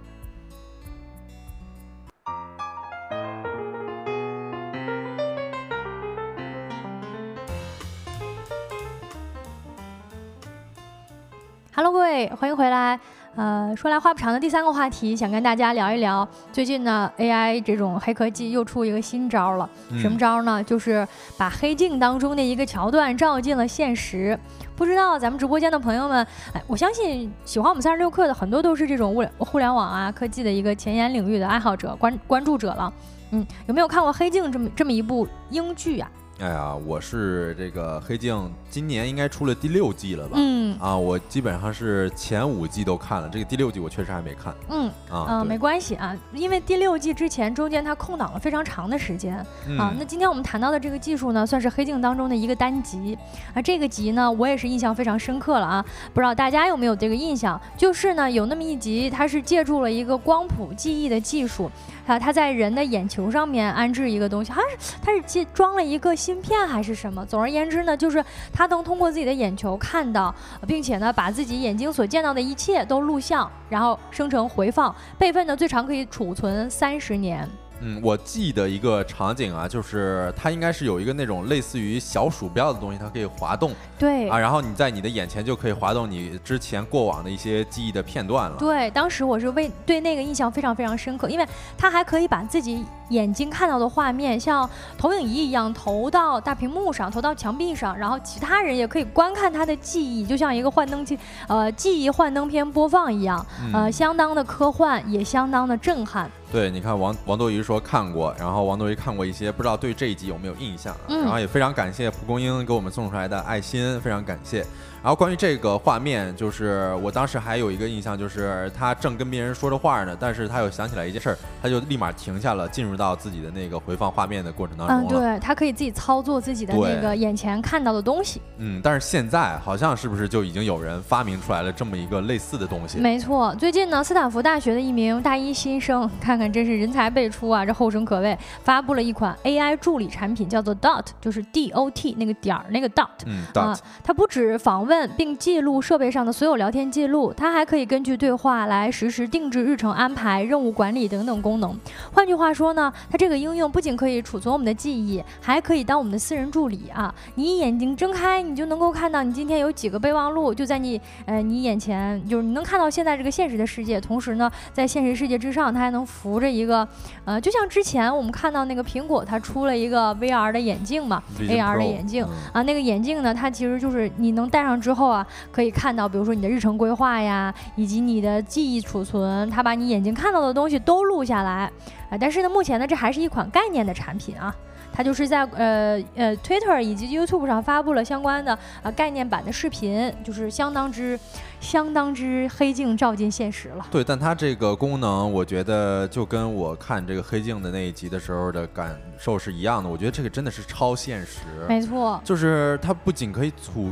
？Hello，各位，欢迎回来。呃，说来话不长的第三个话题，想跟大家聊一聊。最近呢，AI 这种黑科技又出一个新招了。什么招呢？就是把黑镜当中的一个桥段照进了现实。不知道咱们直播间的朋友们，哎，我相信喜欢我们三十六课的很多都是这种物互联网啊科技的一个前沿领域的爱好者、关关注者了。嗯，有没有看过《黑镜》这么这么一部英剧啊？哎呀，我是这个黑镜，今年应该出了第六季了吧？嗯啊，我基本上是前五季都看了，这个第六季我确实还没看。嗯啊，没关系啊，因为第六季之前中间它空档了非常长的时间啊。那今天我们谈到的这个技术呢，算是黑镜当中的一个单集啊。这个集呢，我也是印象非常深刻了啊。不知道大家有没有这个印象？就是呢，有那么一集，它是借助了一个光谱记忆的技术。啊，他在人的眼球上面安置一个东西，好像是他是接装了一个芯片还是什么？总而言之呢，就是他能通过自己的眼球看到，并且呢，把自己眼睛所见到的一切都录像，然后生成回放，备份呢最长可以储存三十年。嗯，我记得一个场景啊，就是它应该是有一个那种类似于小鼠标的东西，它可以滑动。对啊，然后你在你的眼前就可以滑动你之前过往的一些记忆的片段了。对，当时我是为对那个印象非常非常深刻，因为它还可以把自己眼睛看到的画面像投影仪一样投到大屏幕上，投到墙壁上，然后其他人也可以观看他的记忆，就像一个幻灯机，呃，记忆幻灯片播放一样，呃，相当的科幻，也相当的震撼。对，你看王王多鱼说看过，然后王多鱼看过一些，不知道对这一集有没有印象？然后也非常感谢蒲公英给我们送出来的爱心，非常感谢。然后关于这个画面，就是我当时还有一个印象，就是他正跟别人说着话呢，但是他又想起来一件事儿，他就立马停下了，进入到自己的那个回放画面的过程当中嗯，对他可以自己操作自己的那个眼前看到的东西。嗯，但是现在好像是不是就已经有人发明出来了这么一个类似的东西？没错，最近呢，斯坦福大学的一名大一新生，看看真是人才辈出啊，这后生可畏，发布了一款 AI 助理产品，叫做 Dot，就是 D O T 那个点儿那个 Dot。嗯，Dot。它不止访问并记录。设备上的所有聊天记录，它还可以根据对话来实时定制日程安排、任务管理等等功能。换句话说呢，它这个应用不仅可以储存我们的记忆，还可以当我们的私人助理啊！你眼睛睁开，你就能够看到你今天有几个备忘录，就在你呃你眼前，就是你能看到现在这个现实的世界。同时呢，在现实世界之上，它还能扶着一个呃，就像之前我们看到那个苹果，它出了一个 VR 的眼镜嘛，AR 的眼镜啊，那个眼镜呢，它其实就是你能戴上之后啊，可以。看到，比如说你的日程规划呀，以及你的记忆储存，它把你眼睛看到的东西都录下来。啊，但是呢，目前呢，这还是一款概念的产品啊，它就是在呃呃 Twitter 以及 YouTube 上发布了相关的啊概念版的视频，就是相当之相当之黑镜照进现实了。对，但它这个功能，我觉得就跟我看这个黑镜的那一集的时候的感受是一样的。我觉得这个真的是超现实。没错，就是它不仅可以储。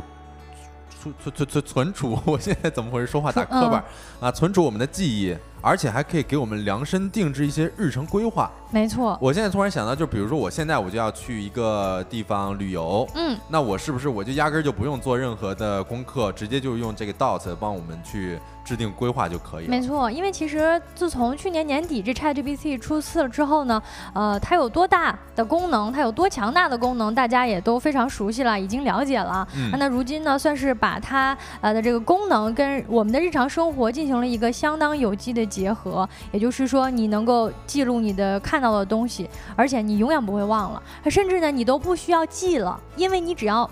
存存存存储，我现在怎么回事？说话打磕巴啊！存储我们的记忆。而且还可以给我们量身定制一些日程规划。没错，我现在突然想到，就比如说我现在我就要去一个地方旅游，嗯，那我是不是我就压根儿就不用做任何的功课，直接就用这个 Dot 帮我们去制定规划就可以了？没错，因为其实自从去年年底这 ChatGPT 出次了之后呢，呃，它有多大的功能，它有多强大的功能，大家也都非常熟悉了，已经了解了。嗯，那如今呢，算是把它呃的这个功能跟我们的日常生活进行了一个相当有机的。结合，也就是说，你能够记录你的看到的东西，而且你永远不会忘了，甚至呢，你都不需要记了，因为你只要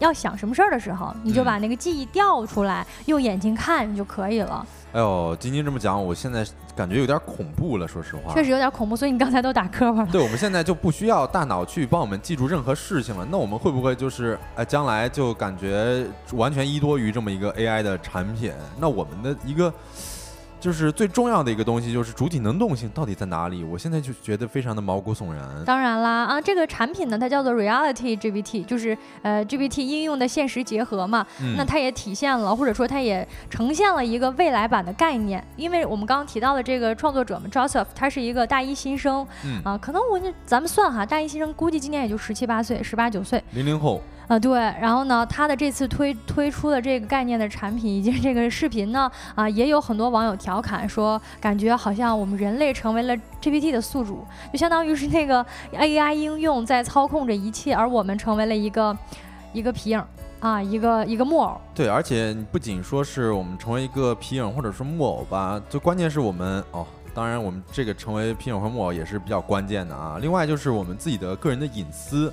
要想什么事儿的时候，你就把那个记忆调出来，用眼睛看就可以了。哎呦，晶晶这么讲，我现在感觉有点恐怖了。说实话，确实有点恐怖。所以你刚才都打磕巴了。对，我们现在就不需要大脑去帮我们记住任何事情了。那我们会不会就是哎，将来就感觉完全依托于这么一个 AI 的产品？那我们的一个。就是最重要的一个东西，就是主体能动性到底在哪里？我现在就觉得非常的毛骨悚然。当然啦，啊，这个产品呢，它叫做 Reality GPT，就是呃 GPT 应用的现实结合嘛。那它也体现了，或者说它也呈现了一个未来版的概念。因为我们刚刚提到的这个创作者嘛，Joseph，他是一个大一新生，啊，可能我咱们算哈，大一新生估计今年也就十七八岁，十八九岁。零零后。啊，对，然后呢，他的这次推推出的这个概念的产品以及这个视频呢，啊，也有很多网友调侃说，感觉好像我们人类成为了 GPT 的宿主，就相当于是那个 AI 应用在操控着一切，而我们成为了一个一个皮影啊，一个一个木偶。对，而且不仅说是我们成为一个皮影或者是木偶吧，最关键是我们哦，当然我们这个成为皮影和木偶也是比较关键的啊。另外就是我们自己的个人的隐私。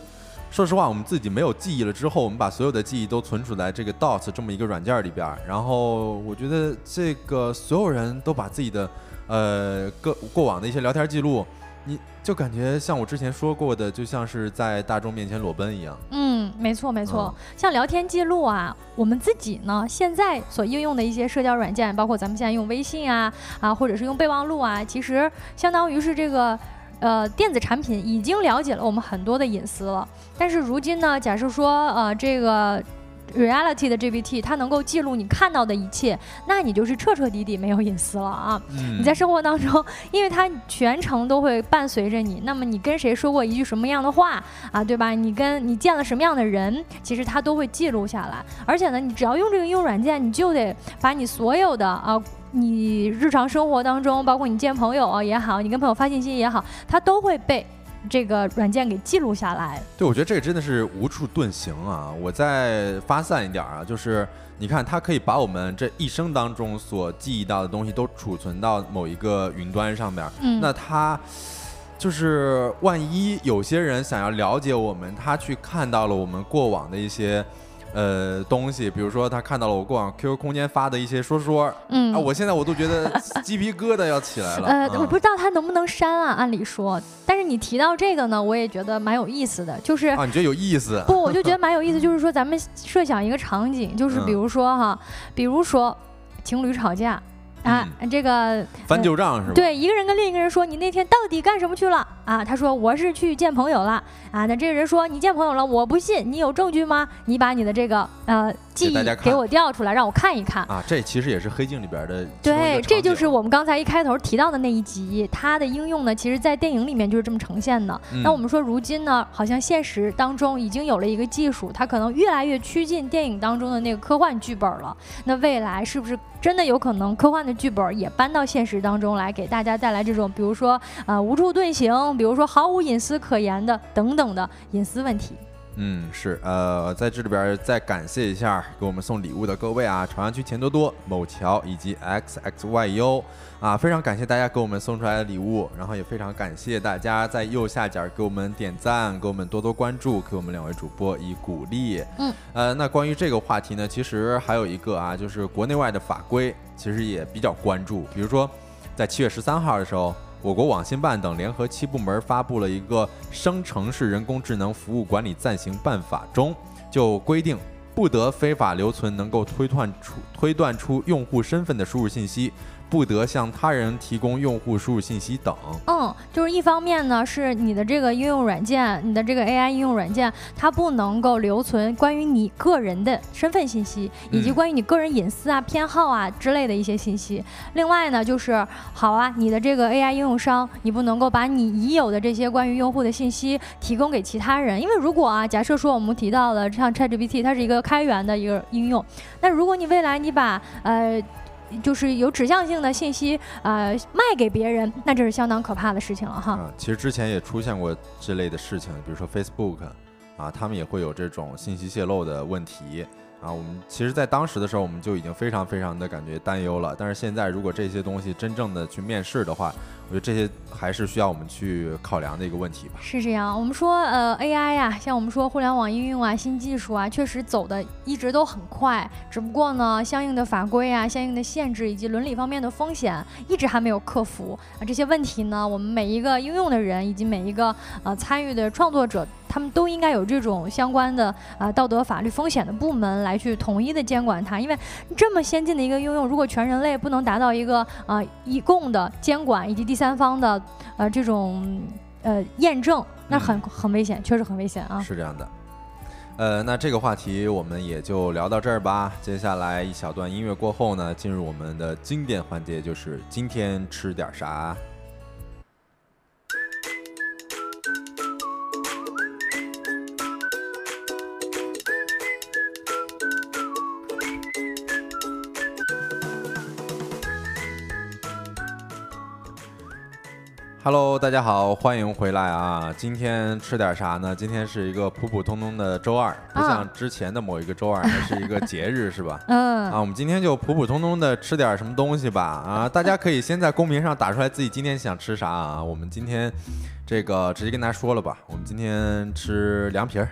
说实话，我们自己没有记忆了之后，我们把所有的记忆都存储在这个 Dots 这么一个软件里边。然后我觉得这个所有人都把自己的呃各过往的一些聊天记录，你就感觉像我之前说过的，就像是在大众面前裸奔一样。嗯，没错没错。像聊天记录啊，我们自己呢现在所应用的一些社交软件，包括咱们现在用微信啊啊，或者是用备忘录啊，其实相当于是这个。呃，电子产品已经了解了我们很多的隐私了，但是如今呢，假设说，呃，这个 reality 的 GPT 它能够记录你看到的一切，那你就是彻彻底底没有隐私了啊！你在生活当中，因为它全程都会伴随着你，那么你跟谁说过一句什么样的话啊，对吧？你跟你见了什么样的人，其实它都会记录下来。而且呢，你只要用这个应用软件，你就得把你所有的啊。你日常生活当中，包括你见朋友啊也好，你跟朋友发信息也好，它都会被这个软件给记录下来。对，我觉得这个真的是无处遁形啊！我再发散一点啊，就是你看，它可以把我们这一生当中所记忆到的东西都储存到某一个云端上面。嗯，那它就是万一有些人想要了解我们，他去看到了我们过往的一些。呃，东西，比如说他看到了我过往 QQ 空间发的一些说说，嗯，啊，我现在我都觉得鸡皮疙瘩要起来了。呃，我不知道他能不能删啊，按理说，但是你提到这个呢，我也觉得蛮有意思的，就是啊，你觉得有意思？不，我就觉得蛮有意思，就是说咱们设想一个场景，就是比如说哈，比如说情侣吵架。啊，这个翻旧账是吧？对，一个人跟另一个人说：“你那天到底干什么去了？”啊，他说：“我是去见朋友了。”啊，那这个人说：“你见朋友了，我不信，你有证据吗？你把你的这个呃记忆给我调出来，让我看一看。”啊，这其实也是黑镜里边的。对，这就是我们刚才一开头提到的那一集，它的应用呢，其实在电影里面就是这么呈现的。那我们说，如今呢，好像现实当中已经有了一个技术，它可能越来越趋近电影当中的那个科幻剧本了。那未来是不是真的有可能科幻的剧本也搬到现实当中来，给大家带来这种，比如说呃无处遁形，比如说毫无隐私可言的等等的隐私问题？嗯，是，呃，在这里边再感谢一下给我们送礼物的各位啊，朝阳区钱多多、某桥以及 X X Y U 啊，非常感谢大家给我们送出来的礼物，然后也非常感谢大家在右下角给我们点赞，给我们多多关注，给我们两位主播以鼓励。嗯，呃，那关于这个话题呢，其实还有一个啊，就是国内外的法规其实也比较关注，比如说在七月十三号的时候。我国网信办等联合七部门发布了一个《生成式人工智能服务管理暂行办法》中，就规定不得非法留存能够推断出推断出用户身份的输入信息。不得向他人提供用户输入信息等。嗯，就是一方面呢，是你的这个应用软件，你的这个 AI 应用软件，它不能够留存关于你个人的身份信息，以及关于你个人隐私啊、偏好啊之类的一些信息。另外呢，就是好啊，你的这个 AI 应用商，你不能够把你已有的这些关于用户的信息提供给其他人，因为如果啊，假设说我们提到了像 ChatGPT，它是一个开源的一个应用，那如果你未来你把呃。就是有指向性的信息，啊，卖给别人，那这是相当可怕的事情了哈。嗯其实之前也出现过这类的事情，比如说 Facebook，啊，他们也会有这种信息泄露的问题。啊。我们其实，在当时的时候，我们就已经非常非常的感觉担忧了。但是现在，如果这些东西真正的去面试的话，我觉得这些还是需要我们去考量的一个问题吧。是这样，我们说呃 AI 呀，像我们说互联网应用啊、新技术啊，确实走的一直都很快。只不过呢，相应的法规啊、相应的限制以及伦理方面的风险，一直还没有克服啊。这些问题呢，我们每一个应用的人以及每一个呃参与的创作者，他们都应该有这种相关的啊道德法律风险的部门来去统一的监管它。因为这么先进的一个应用，如果全人类不能达到一个啊一共的监管以及第三方的呃这种呃验证，那很很危险，确实很危险啊。是这样的，呃，那这个话题我们也就聊到这儿吧。接下来一小段音乐过后呢，进入我们的经典环节，就是今天吃点啥。Hello，大家好，欢迎回来啊！今天吃点啥呢？今天是一个普普通通的周二，不像之前的某一个周二，还是一个节日，是吧？嗯。啊，我们今天就普普通通的吃点什么东西吧。啊，大家可以先在公屏上打出来自己今天想吃啥啊。我们今天这个直接跟大家说了吧，我们今天吃凉皮儿。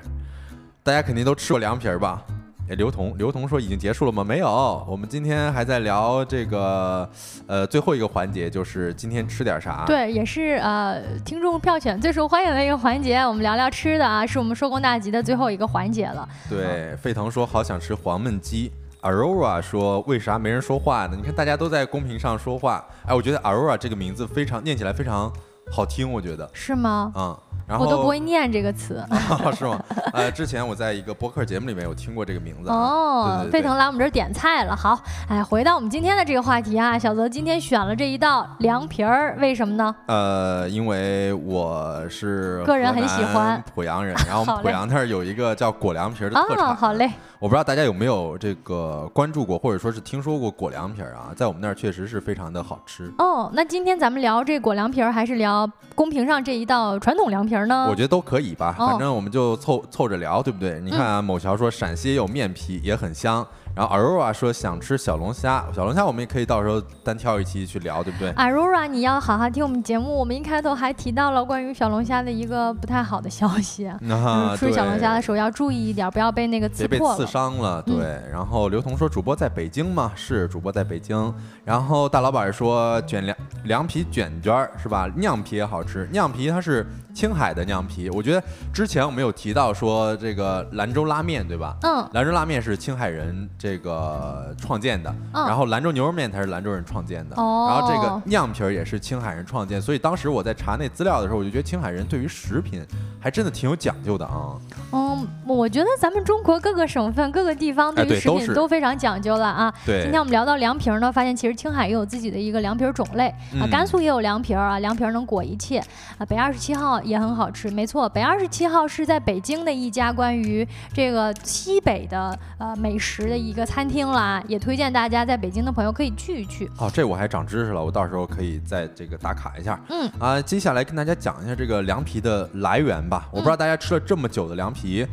大家肯定都吃过凉皮儿吧？哎，刘同，刘同说已经结束了吗？没有，我们今天还在聊这个，呃，最后一个环节就是今天吃点啥？对，也是呃，听众票选最受欢迎的一个环节，我们聊聊吃的啊，是我们收工大吉的最后一个环节了。对，沸腾说好想吃黄焖鸡，Aurora 说为啥没人说话呢？你看大家都在公屏上说话，哎，我觉得 Aurora 这个名字非常念起来非常好听，我觉得是吗？嗯。我都不会念这个词，是吗？呃，之前我在一个播客节目里面有听过这个名字。哦，沸腾来我们这儿点菜了。好，哎，回到我们今天的这个话题啊，小泽今天选了这一道凉皮儿，为什么呢？呃，因为我是个人很喜欢濮阳人，然后濮阳那儿有一个叫果凉皮的特产。好嘞。我不知道大家有没有这个关注过，或者说是听说过果凉皮儿啊？在我们那儿确实是非常的好吃。哦，那今天咱们聊这果凉皮儿，还是聊公屏上这一道传统凉皮儿呢？我觉得都可以吧，反正我们就凑凑着聊，对不对？你看啊，某桥说陕西也有面皮，也很香。然后 Aurora 说想吃小龙虾，小龙虾我们也可以到时候单挑一期去聊，对不对？Aurora，你要好好听我们节目，我们一开头还提到了关于小龙虾的一个不太好的消息，吃小龙虾的时候要注意一点，不要被那个刺破了。被刺伤了，对。然后刘同说主播在北京吗？是主播在北京。然后大老板说卷凉凉皮卷卷儿是吧？酿皮也好吃，酿皮它是。青海的酿皮，我觉得之前我们有提到说这个兰州拉面，对吧？嗯，兰州拉面是青海人这个创建的，然后兰州牛肉面才是兰州人创建的，哦，然后这个酿皮儿也是青海人创建，所以当时我在查那资料的时候，我就觉得青海人对于食品还真的挺有讲究的啊。嗯，我觉得咱们中国各个省份、各个地方对于食品都非常讲究了啊。对，今天我们聊到凉皮儿呢，发现其实青海也有自己的一个凉皮儿种类啊，甘肃也有凉皮儿啊，凉皮儿能裹一切啊。北二十七号。也很好吃，没错。北二十七号是在北京的一家关于这个西北的呃美食的一个餐厅啦，也推荐大家在北京的朋友可以去一去。哦，这我还长知识了，我到时候可以在这个打卡一下。嗯啊，接下来跟大家讲一下这个凉皮的来源吧。我不知道大家吃了这么久的凉皮，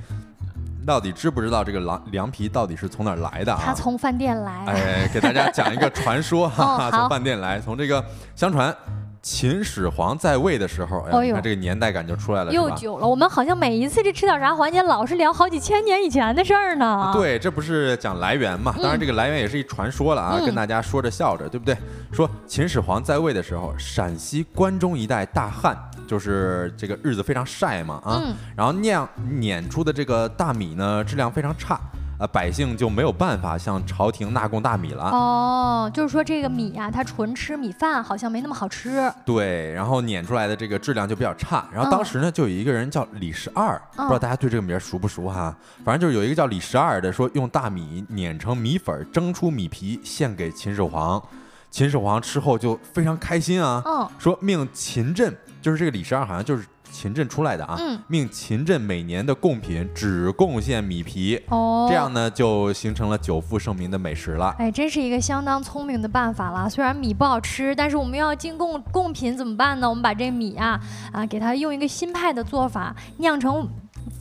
到底知不知道这个凉凉皮到底是从哪儿来的啊？它从饭店来。哎，给大家讲一个传说哈哈，从饭店来，从这个相传。秦始皇在位的时候，哎，你看这个年代感就出来了，又久了。我们好像每一次这吃点啥环节，老是聊好几千年以前的事儿呢。对，这不是讲来源嘛？当然，这个来源也是一传说了啊，跟大家说着笑着，对不对？说秦始皇在位的时候，陕西关中一带大旱，就是这个日子非常晒嘛啊，然后酿碾出的这个大米呢，质量非常差。呃，百姓就没有办法向朝廷纳贡大米了。哦，就是说这个米呀，它纯吃米饭好像没那么好吃。对，然后碾出来的这个质量就比较差。然后当时呢，就有一个人叫李十二，不知道大家对这个名熟不熟哈？反正就是有一个叫李十二的，说用大米碾成米粉，蒸出米皮献给秦始皇。秦始皇吃后就非常开心啊，说命秦镇，就是这个李十二好像就是。秦镇出来的啊，命秦镇每年的贡品只贡献米皮，哦，这样呢就形成了久负盛名的美食了。哎，真是一个相当聪明的办法了。虽然米不好吃，但是我们要进贡贡品怎么办呢？我们把这米啊啊给它用一个新派的做法酿成。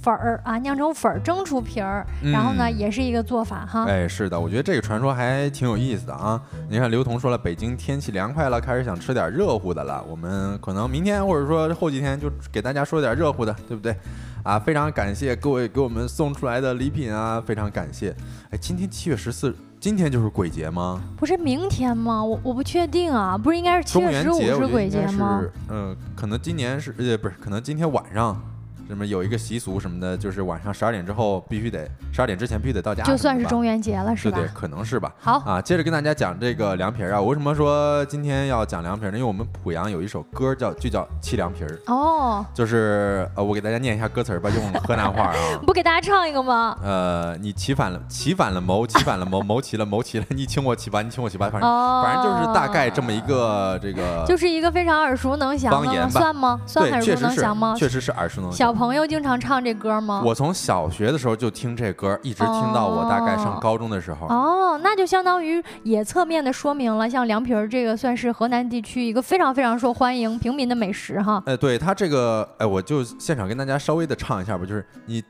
粉儿啊，酿成粉儿蒸出皮儿，然后呢嗯也是一个做法哈。哎，是的，我觉得这个传说还挺有意思的啊。你看，刘同说了，北京天气凉快了，开始想吃点热乎的了。我们可能明天或者说后几天就给大家说点热乎的，对不对？啊，非常感谢各位给我们送出来的礼品啊，非常感谢。哎，今天七月十四，今天就是鬼节吗？不是明天吗？我我不确定啊，不是应该是七中月十五节我觉得是鬼应该是节吗？，嗯、可能今年是呃不是，可能今天晚上。什么有一个习俗什么的，就是晚上十二点之后必须得十二点之前必须得到家，就算是中元节了，是吧？对对，可能是吧。好，啊，接着跟大家讲这个凉皮儿啊。我为什么说今天要讲凉皮儿呢？因为我们濮阳有一首歌叫就叫沏凉皮儿，哦，就是呃，我给大家念一下歌词儿吧，用河南话啊。不给大家唱一个吗？呃，你起反了，起反了谋，起反了谋，谋起了，谋起了，你请我起吧，你请我起吧，反正、哦，反正就是大概这么一个这个，就是一个非常耳熟能详的？方言吧算吗？算对，耳熟能详吗？确实是耳熟能详。朋友经常唱这歌吗？我从小学的时候就听这歌，一直听到我大概上高中的时候。哦，那就相当于也侧面的说明了，像凉皮儿这个算是河南地区一个非常非常受欢迎平民的美食哈。哎，对它这个，哎，我就现场跟大家稍微的唱一下吧，就是你，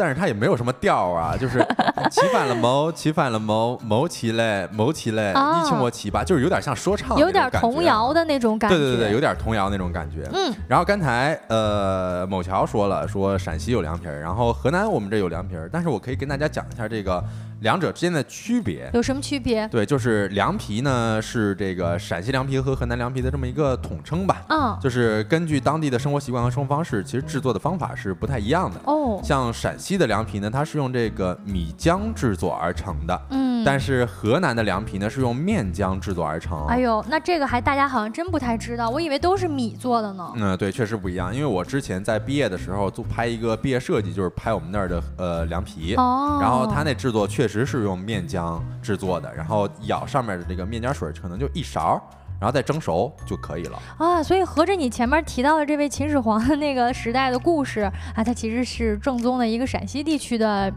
但是他也没有什么调儿啊，就是起反了谋，起反了谋，谋其嘞，谋其嘞，啊你请我起吧，就是有点像说唱，有点童谣。的那种感觉。对对对，有点童谣那种感觉。嗯，然后刚才呃，某桥说了，说陕西有凉皮儿，然后河南我们这有凉皮儿，但是我可以跟大家讲一下这个两者之间的区别。有什么区别？对，就是凉皮呢是这个陕西凉皮和河南凉皮的这么一个统称吧。嗯，就是根据当地的生活习惯和生活方式，其实制作的方法是不太一样的。哦，像陕西的凉皮呢，它是用这个米浆制作而成的，嗯，但是河南的凉皮呢是用面浆制作而成。哎呦，那这个还大家好像真不太知道，我以为都是米做的呢。嗯，对，确实不一样。因为我之前在毕业的时候做拍一个毕业设计，就是拍我们那儿的呃凉皮，哦，然后它那制作确实是用面浆制作的，然后舀上面的这个面浆水可能就一勺，然后再蒸熟就可以了。啊，所以合着你前面提到的这位秦始皇的那个时代的故事啊，它其实是正宗的一个陕西地区的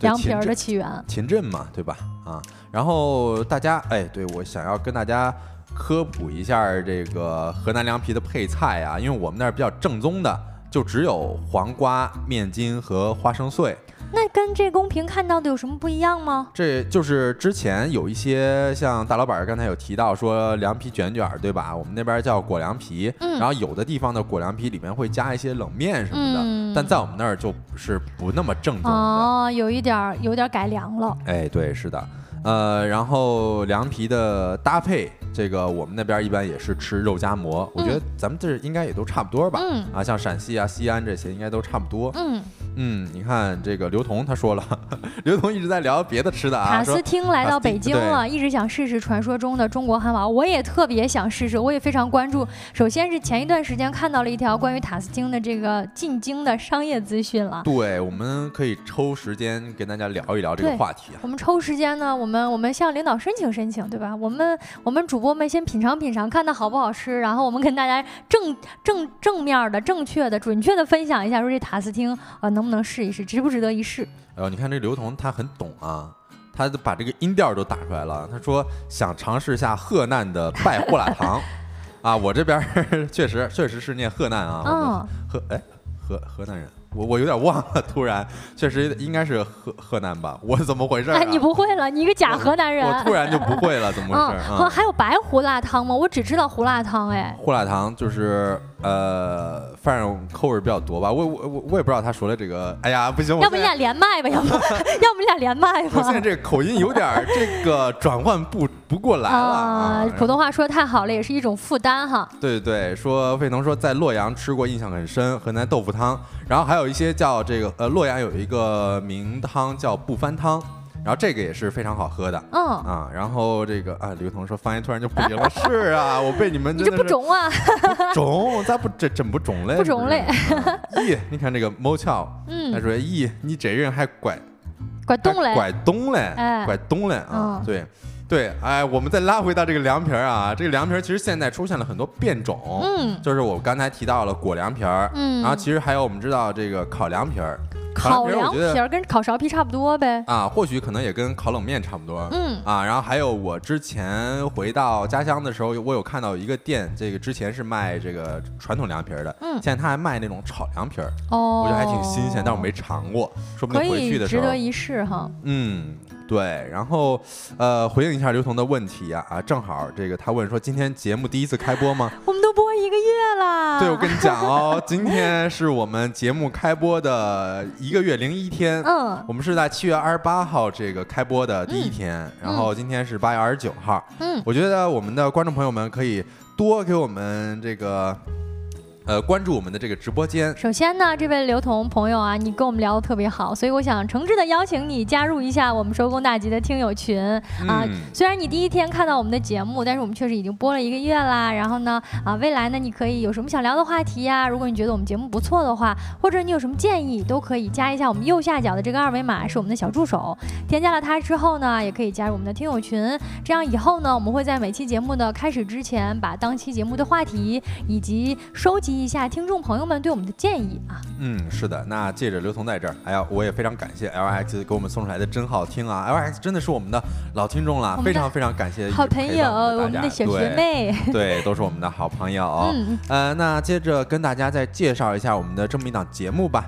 凉皮儿的起源。秦镇嘛，对吧？啊，然后大家，哎，对我想要跟大家科普一下这个河南凉皮的配菜啊，因为我们那儿比较正宗的，就只有黄瓜、面筋和花生碎。那跟这公屏看到的有什么不一样吗？这就是之前有一些像大老板刚才有提到说凉皮卷卷，对吧？我们那边叫果凉皮，嗯然后有的地方的果凉皮里面会加一些冷面什么的，嗯但在我们那儿就是不那么正宗的。哦，有一点儿有点儿改良了。哎，对，是的，呃，然后凉皮的搭配，这个我们那边一般也是吃肉夹馍，我觉得咱们这应该也都差不多吧。嗯啊，像陕西啊、西安这些应该都差不多。嗯，嗯，你看这个刘同他说了，刘同一直在聊别的吃的啊，塔斯汀来到北京了，一直想试试传说中的中国汉堡，我也特别想试试，我也非常关注。首先是前一段时间看到了一条关于塔斯汀的这个进京的商业资讯了。对，我们可以抽时间跟大家聊一聊这个话题啊。我们抽时间呢，我们我们向领导申请申请，对吧？我们我们主播们先品尝品尝，看它好不好吃，然后我们跟大家正正正面的、正确的、准确的分享一下，说这塔斯汀呃能不能试一试，值不值得一试？哎呦，你看这刘同他很懂啊，他都把这个音调都打出来了。他说想尝试一下河南的拜胡辣汤啊，我这边 确实确实是念河南啊，嗯，河哎河河南人，我我有点忘了，突然确实应该是河河南吧？我怎么回事、啊？哎，你不会了，你一个假河南人。我突然就不会了，怎么回事？还有白胡辣汤吗？我只知道胡辣汤，哎，胡辣汤就是呃，反正口味比较多吧。我我我我也不知道他说的这个，哎呀，不行，我要不你俩连麦吧，要不 要不你俩连麦吧我现在？这个口音有点这个转换不不过来了啊。普通话说的太好了，也是一种负担哈。对对对，说费腾说在洛阳吃过，印象很深，河南豆腐汤，然后还有一些叫这个呃洛阳有一个名汤叫不翻汤，然后这个也是非常好喝的。嗯，啊，然后这个啊，刘彤说方言突然就不行了，是啊，我被你们你这真的是 不中啊？中，咋不真真不中嘞？不中嘞 咦，你看这个某巧，他嗯，说咦，你这人还拐怪懂嘞。还拐东嘞，哎拐东嘞啊嗯，对。对，哎，我们再拉回到这个凉皮儿啊，这个凉皮儿其实现在出现了很多变种，嗯就是我刚才提到了果凉皮儿，嗯然后其实还有我们知道这个烤凉皮儿，烤凉皮儿跟烤苕皮差不多呗。啊，或许可能也跟烤冷面差不多。嗯啊，然后还有我之前回到家乡的时候，我有看到一个店，这个之前是卖这个传统凉皮儿的，嗯现在他还卖那种炒凉皮儿，哦，我觉得还挺新鲜，但我没尝过，说不定回去的时候值得一试哈。嗯，对，然后呃，回应一下刘同的问题啊啊，正好这个他问说，今天节目第一次开播吗？我们都播一个月了。对，我跟你讲哦，今天是我们节目开播的一个月零一天。嗯我们是在七月二十八号这个开播的第一天，然后今天是八月二十九号。嗯，我觉得我们的观众朋友们可以多给我们这个呃关注我们的这个直播间。首先呢，这位刘同朋友啊，你跟我们聊的特别好，所以我想诚挚的邀请你加入一下我们收工大吉的听友群啊。嗯虽然你第一天看到我们的节目，但是我们确实已经播了一个月啦。然后呢，啊，未来呢，你可以有什么想聊的话题呀、如果你觉得我们节目不错的话，或者你有什么建议，都可以加一下我们右下角的这个二维码，是我们的小助手。添加了它之后呢，也可以加入我们的听友群。这样以后呢，我们会在每期节目的开始之前，把当期节目的话题以及收集一下听众朋友们对我们的建议啊。嗯，是的。那借着刘同在这儿，哎呀，我也非常感谢 LX 给我们送出来的真好听啊！LX 真的是我们的老听众了，非常非常感谢好朋友，我们的小学妹。对，对，都是我们的好朋友。嗯，呃，那接着跟大家再介绍一下我们的这么一档节目吧。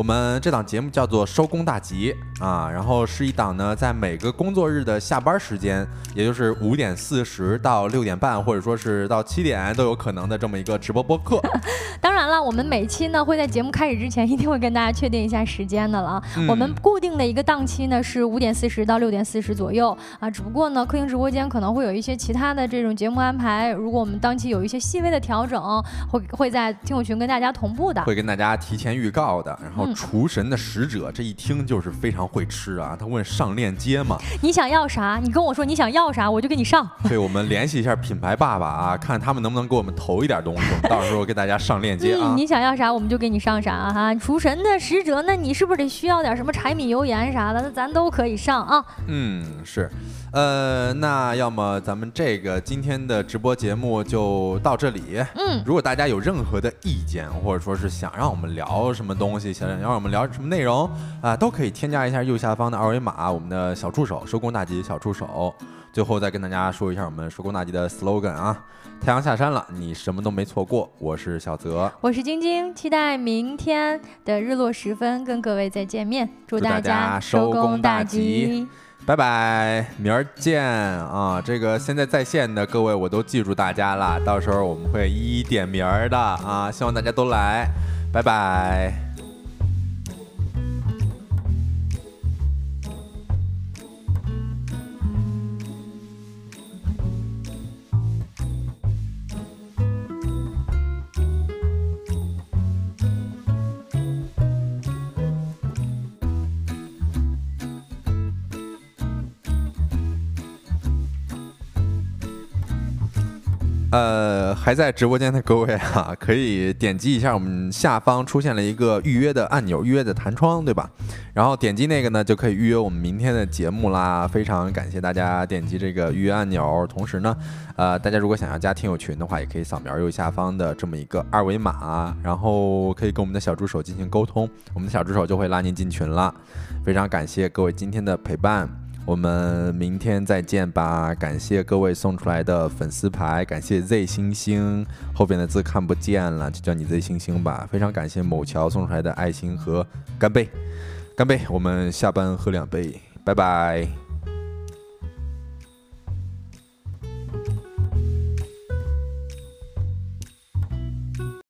我们这档节目叫做《收工大吉》啊，然后是一档呢，在每个工作日的下班时间，也就是五点四十到六点半，或者说是到七点都有可能的这么一个直播播客。当然了，我们每期呢会在节目开始之前一定会跟大家确定一下时间的了啊。嗯我们固定的一个档期呢是五点四十到六点四十左右啊，只不过呢客厅直播间可能会有一些其他的这种节目安排，如果我们当期有一些细微的调整，会会在听友群跟大家同步的。会跟大家提前预告的。然后嗯厨神的使者这一听就是非常会吃啊，他问上链接嘛，你想要啥？你跟我说你想要啥，我就给你上。对我们联系一下品牌爸爸啊，看他们能不能给我们投一点东西，我 们到时候给大家上链接啊嗯，。你想要啥我们就给你上啥啊哈。厨神的使者，那你是不是得需要点什么柴米油盐啥的？那咱都可以上啊。嗯，是，呃，那要么咱们这个今天的直播节目就到这里。嗯，如果大家有任何的意见，或者说是想让我们聊什么东西，想让我们聊什么内容啊、都可以添加一下右下方的二维码，我们的小助手收工大吉小助手。最后再跟大家说一下我们收工大吉的 slogan 啊，太阳下山了，你什么都没错过。我是小泽，我是晶晶，期待明天的日落时分跟各位再见面。祝祝大家家收工工大吉吉！拜拜，明儿见啊！这个现在在线的各位我都记住大家了，到时候我们会一一点名儿的啊，希望大家都来，拜拜。呃，还在直播间的各位啊，可以点击一下我们下方出现了一个预约的按钮，预约的弹窗，对吧？然后点击那个呢，就可以预约我们明天的节目啦。非常感谢大家点击这个预约按钮。同时呢，呃，大家如果想要加听友群的话，也可以扫描右下方的这么一个二维码，然后可以跟我们的小助手进行沟通，我们的小助手就会拉您进群了。非常感谢各位今天的陪伴。我们明天再见吧！感谢各位送出来的粉丝牌，感谢 Z 星星，后边的字看不见了，就叫你 Z 星星吧。非常感谢某桥送出来的爱心和干杯，干杯！我们下班喝两杯，拜拜。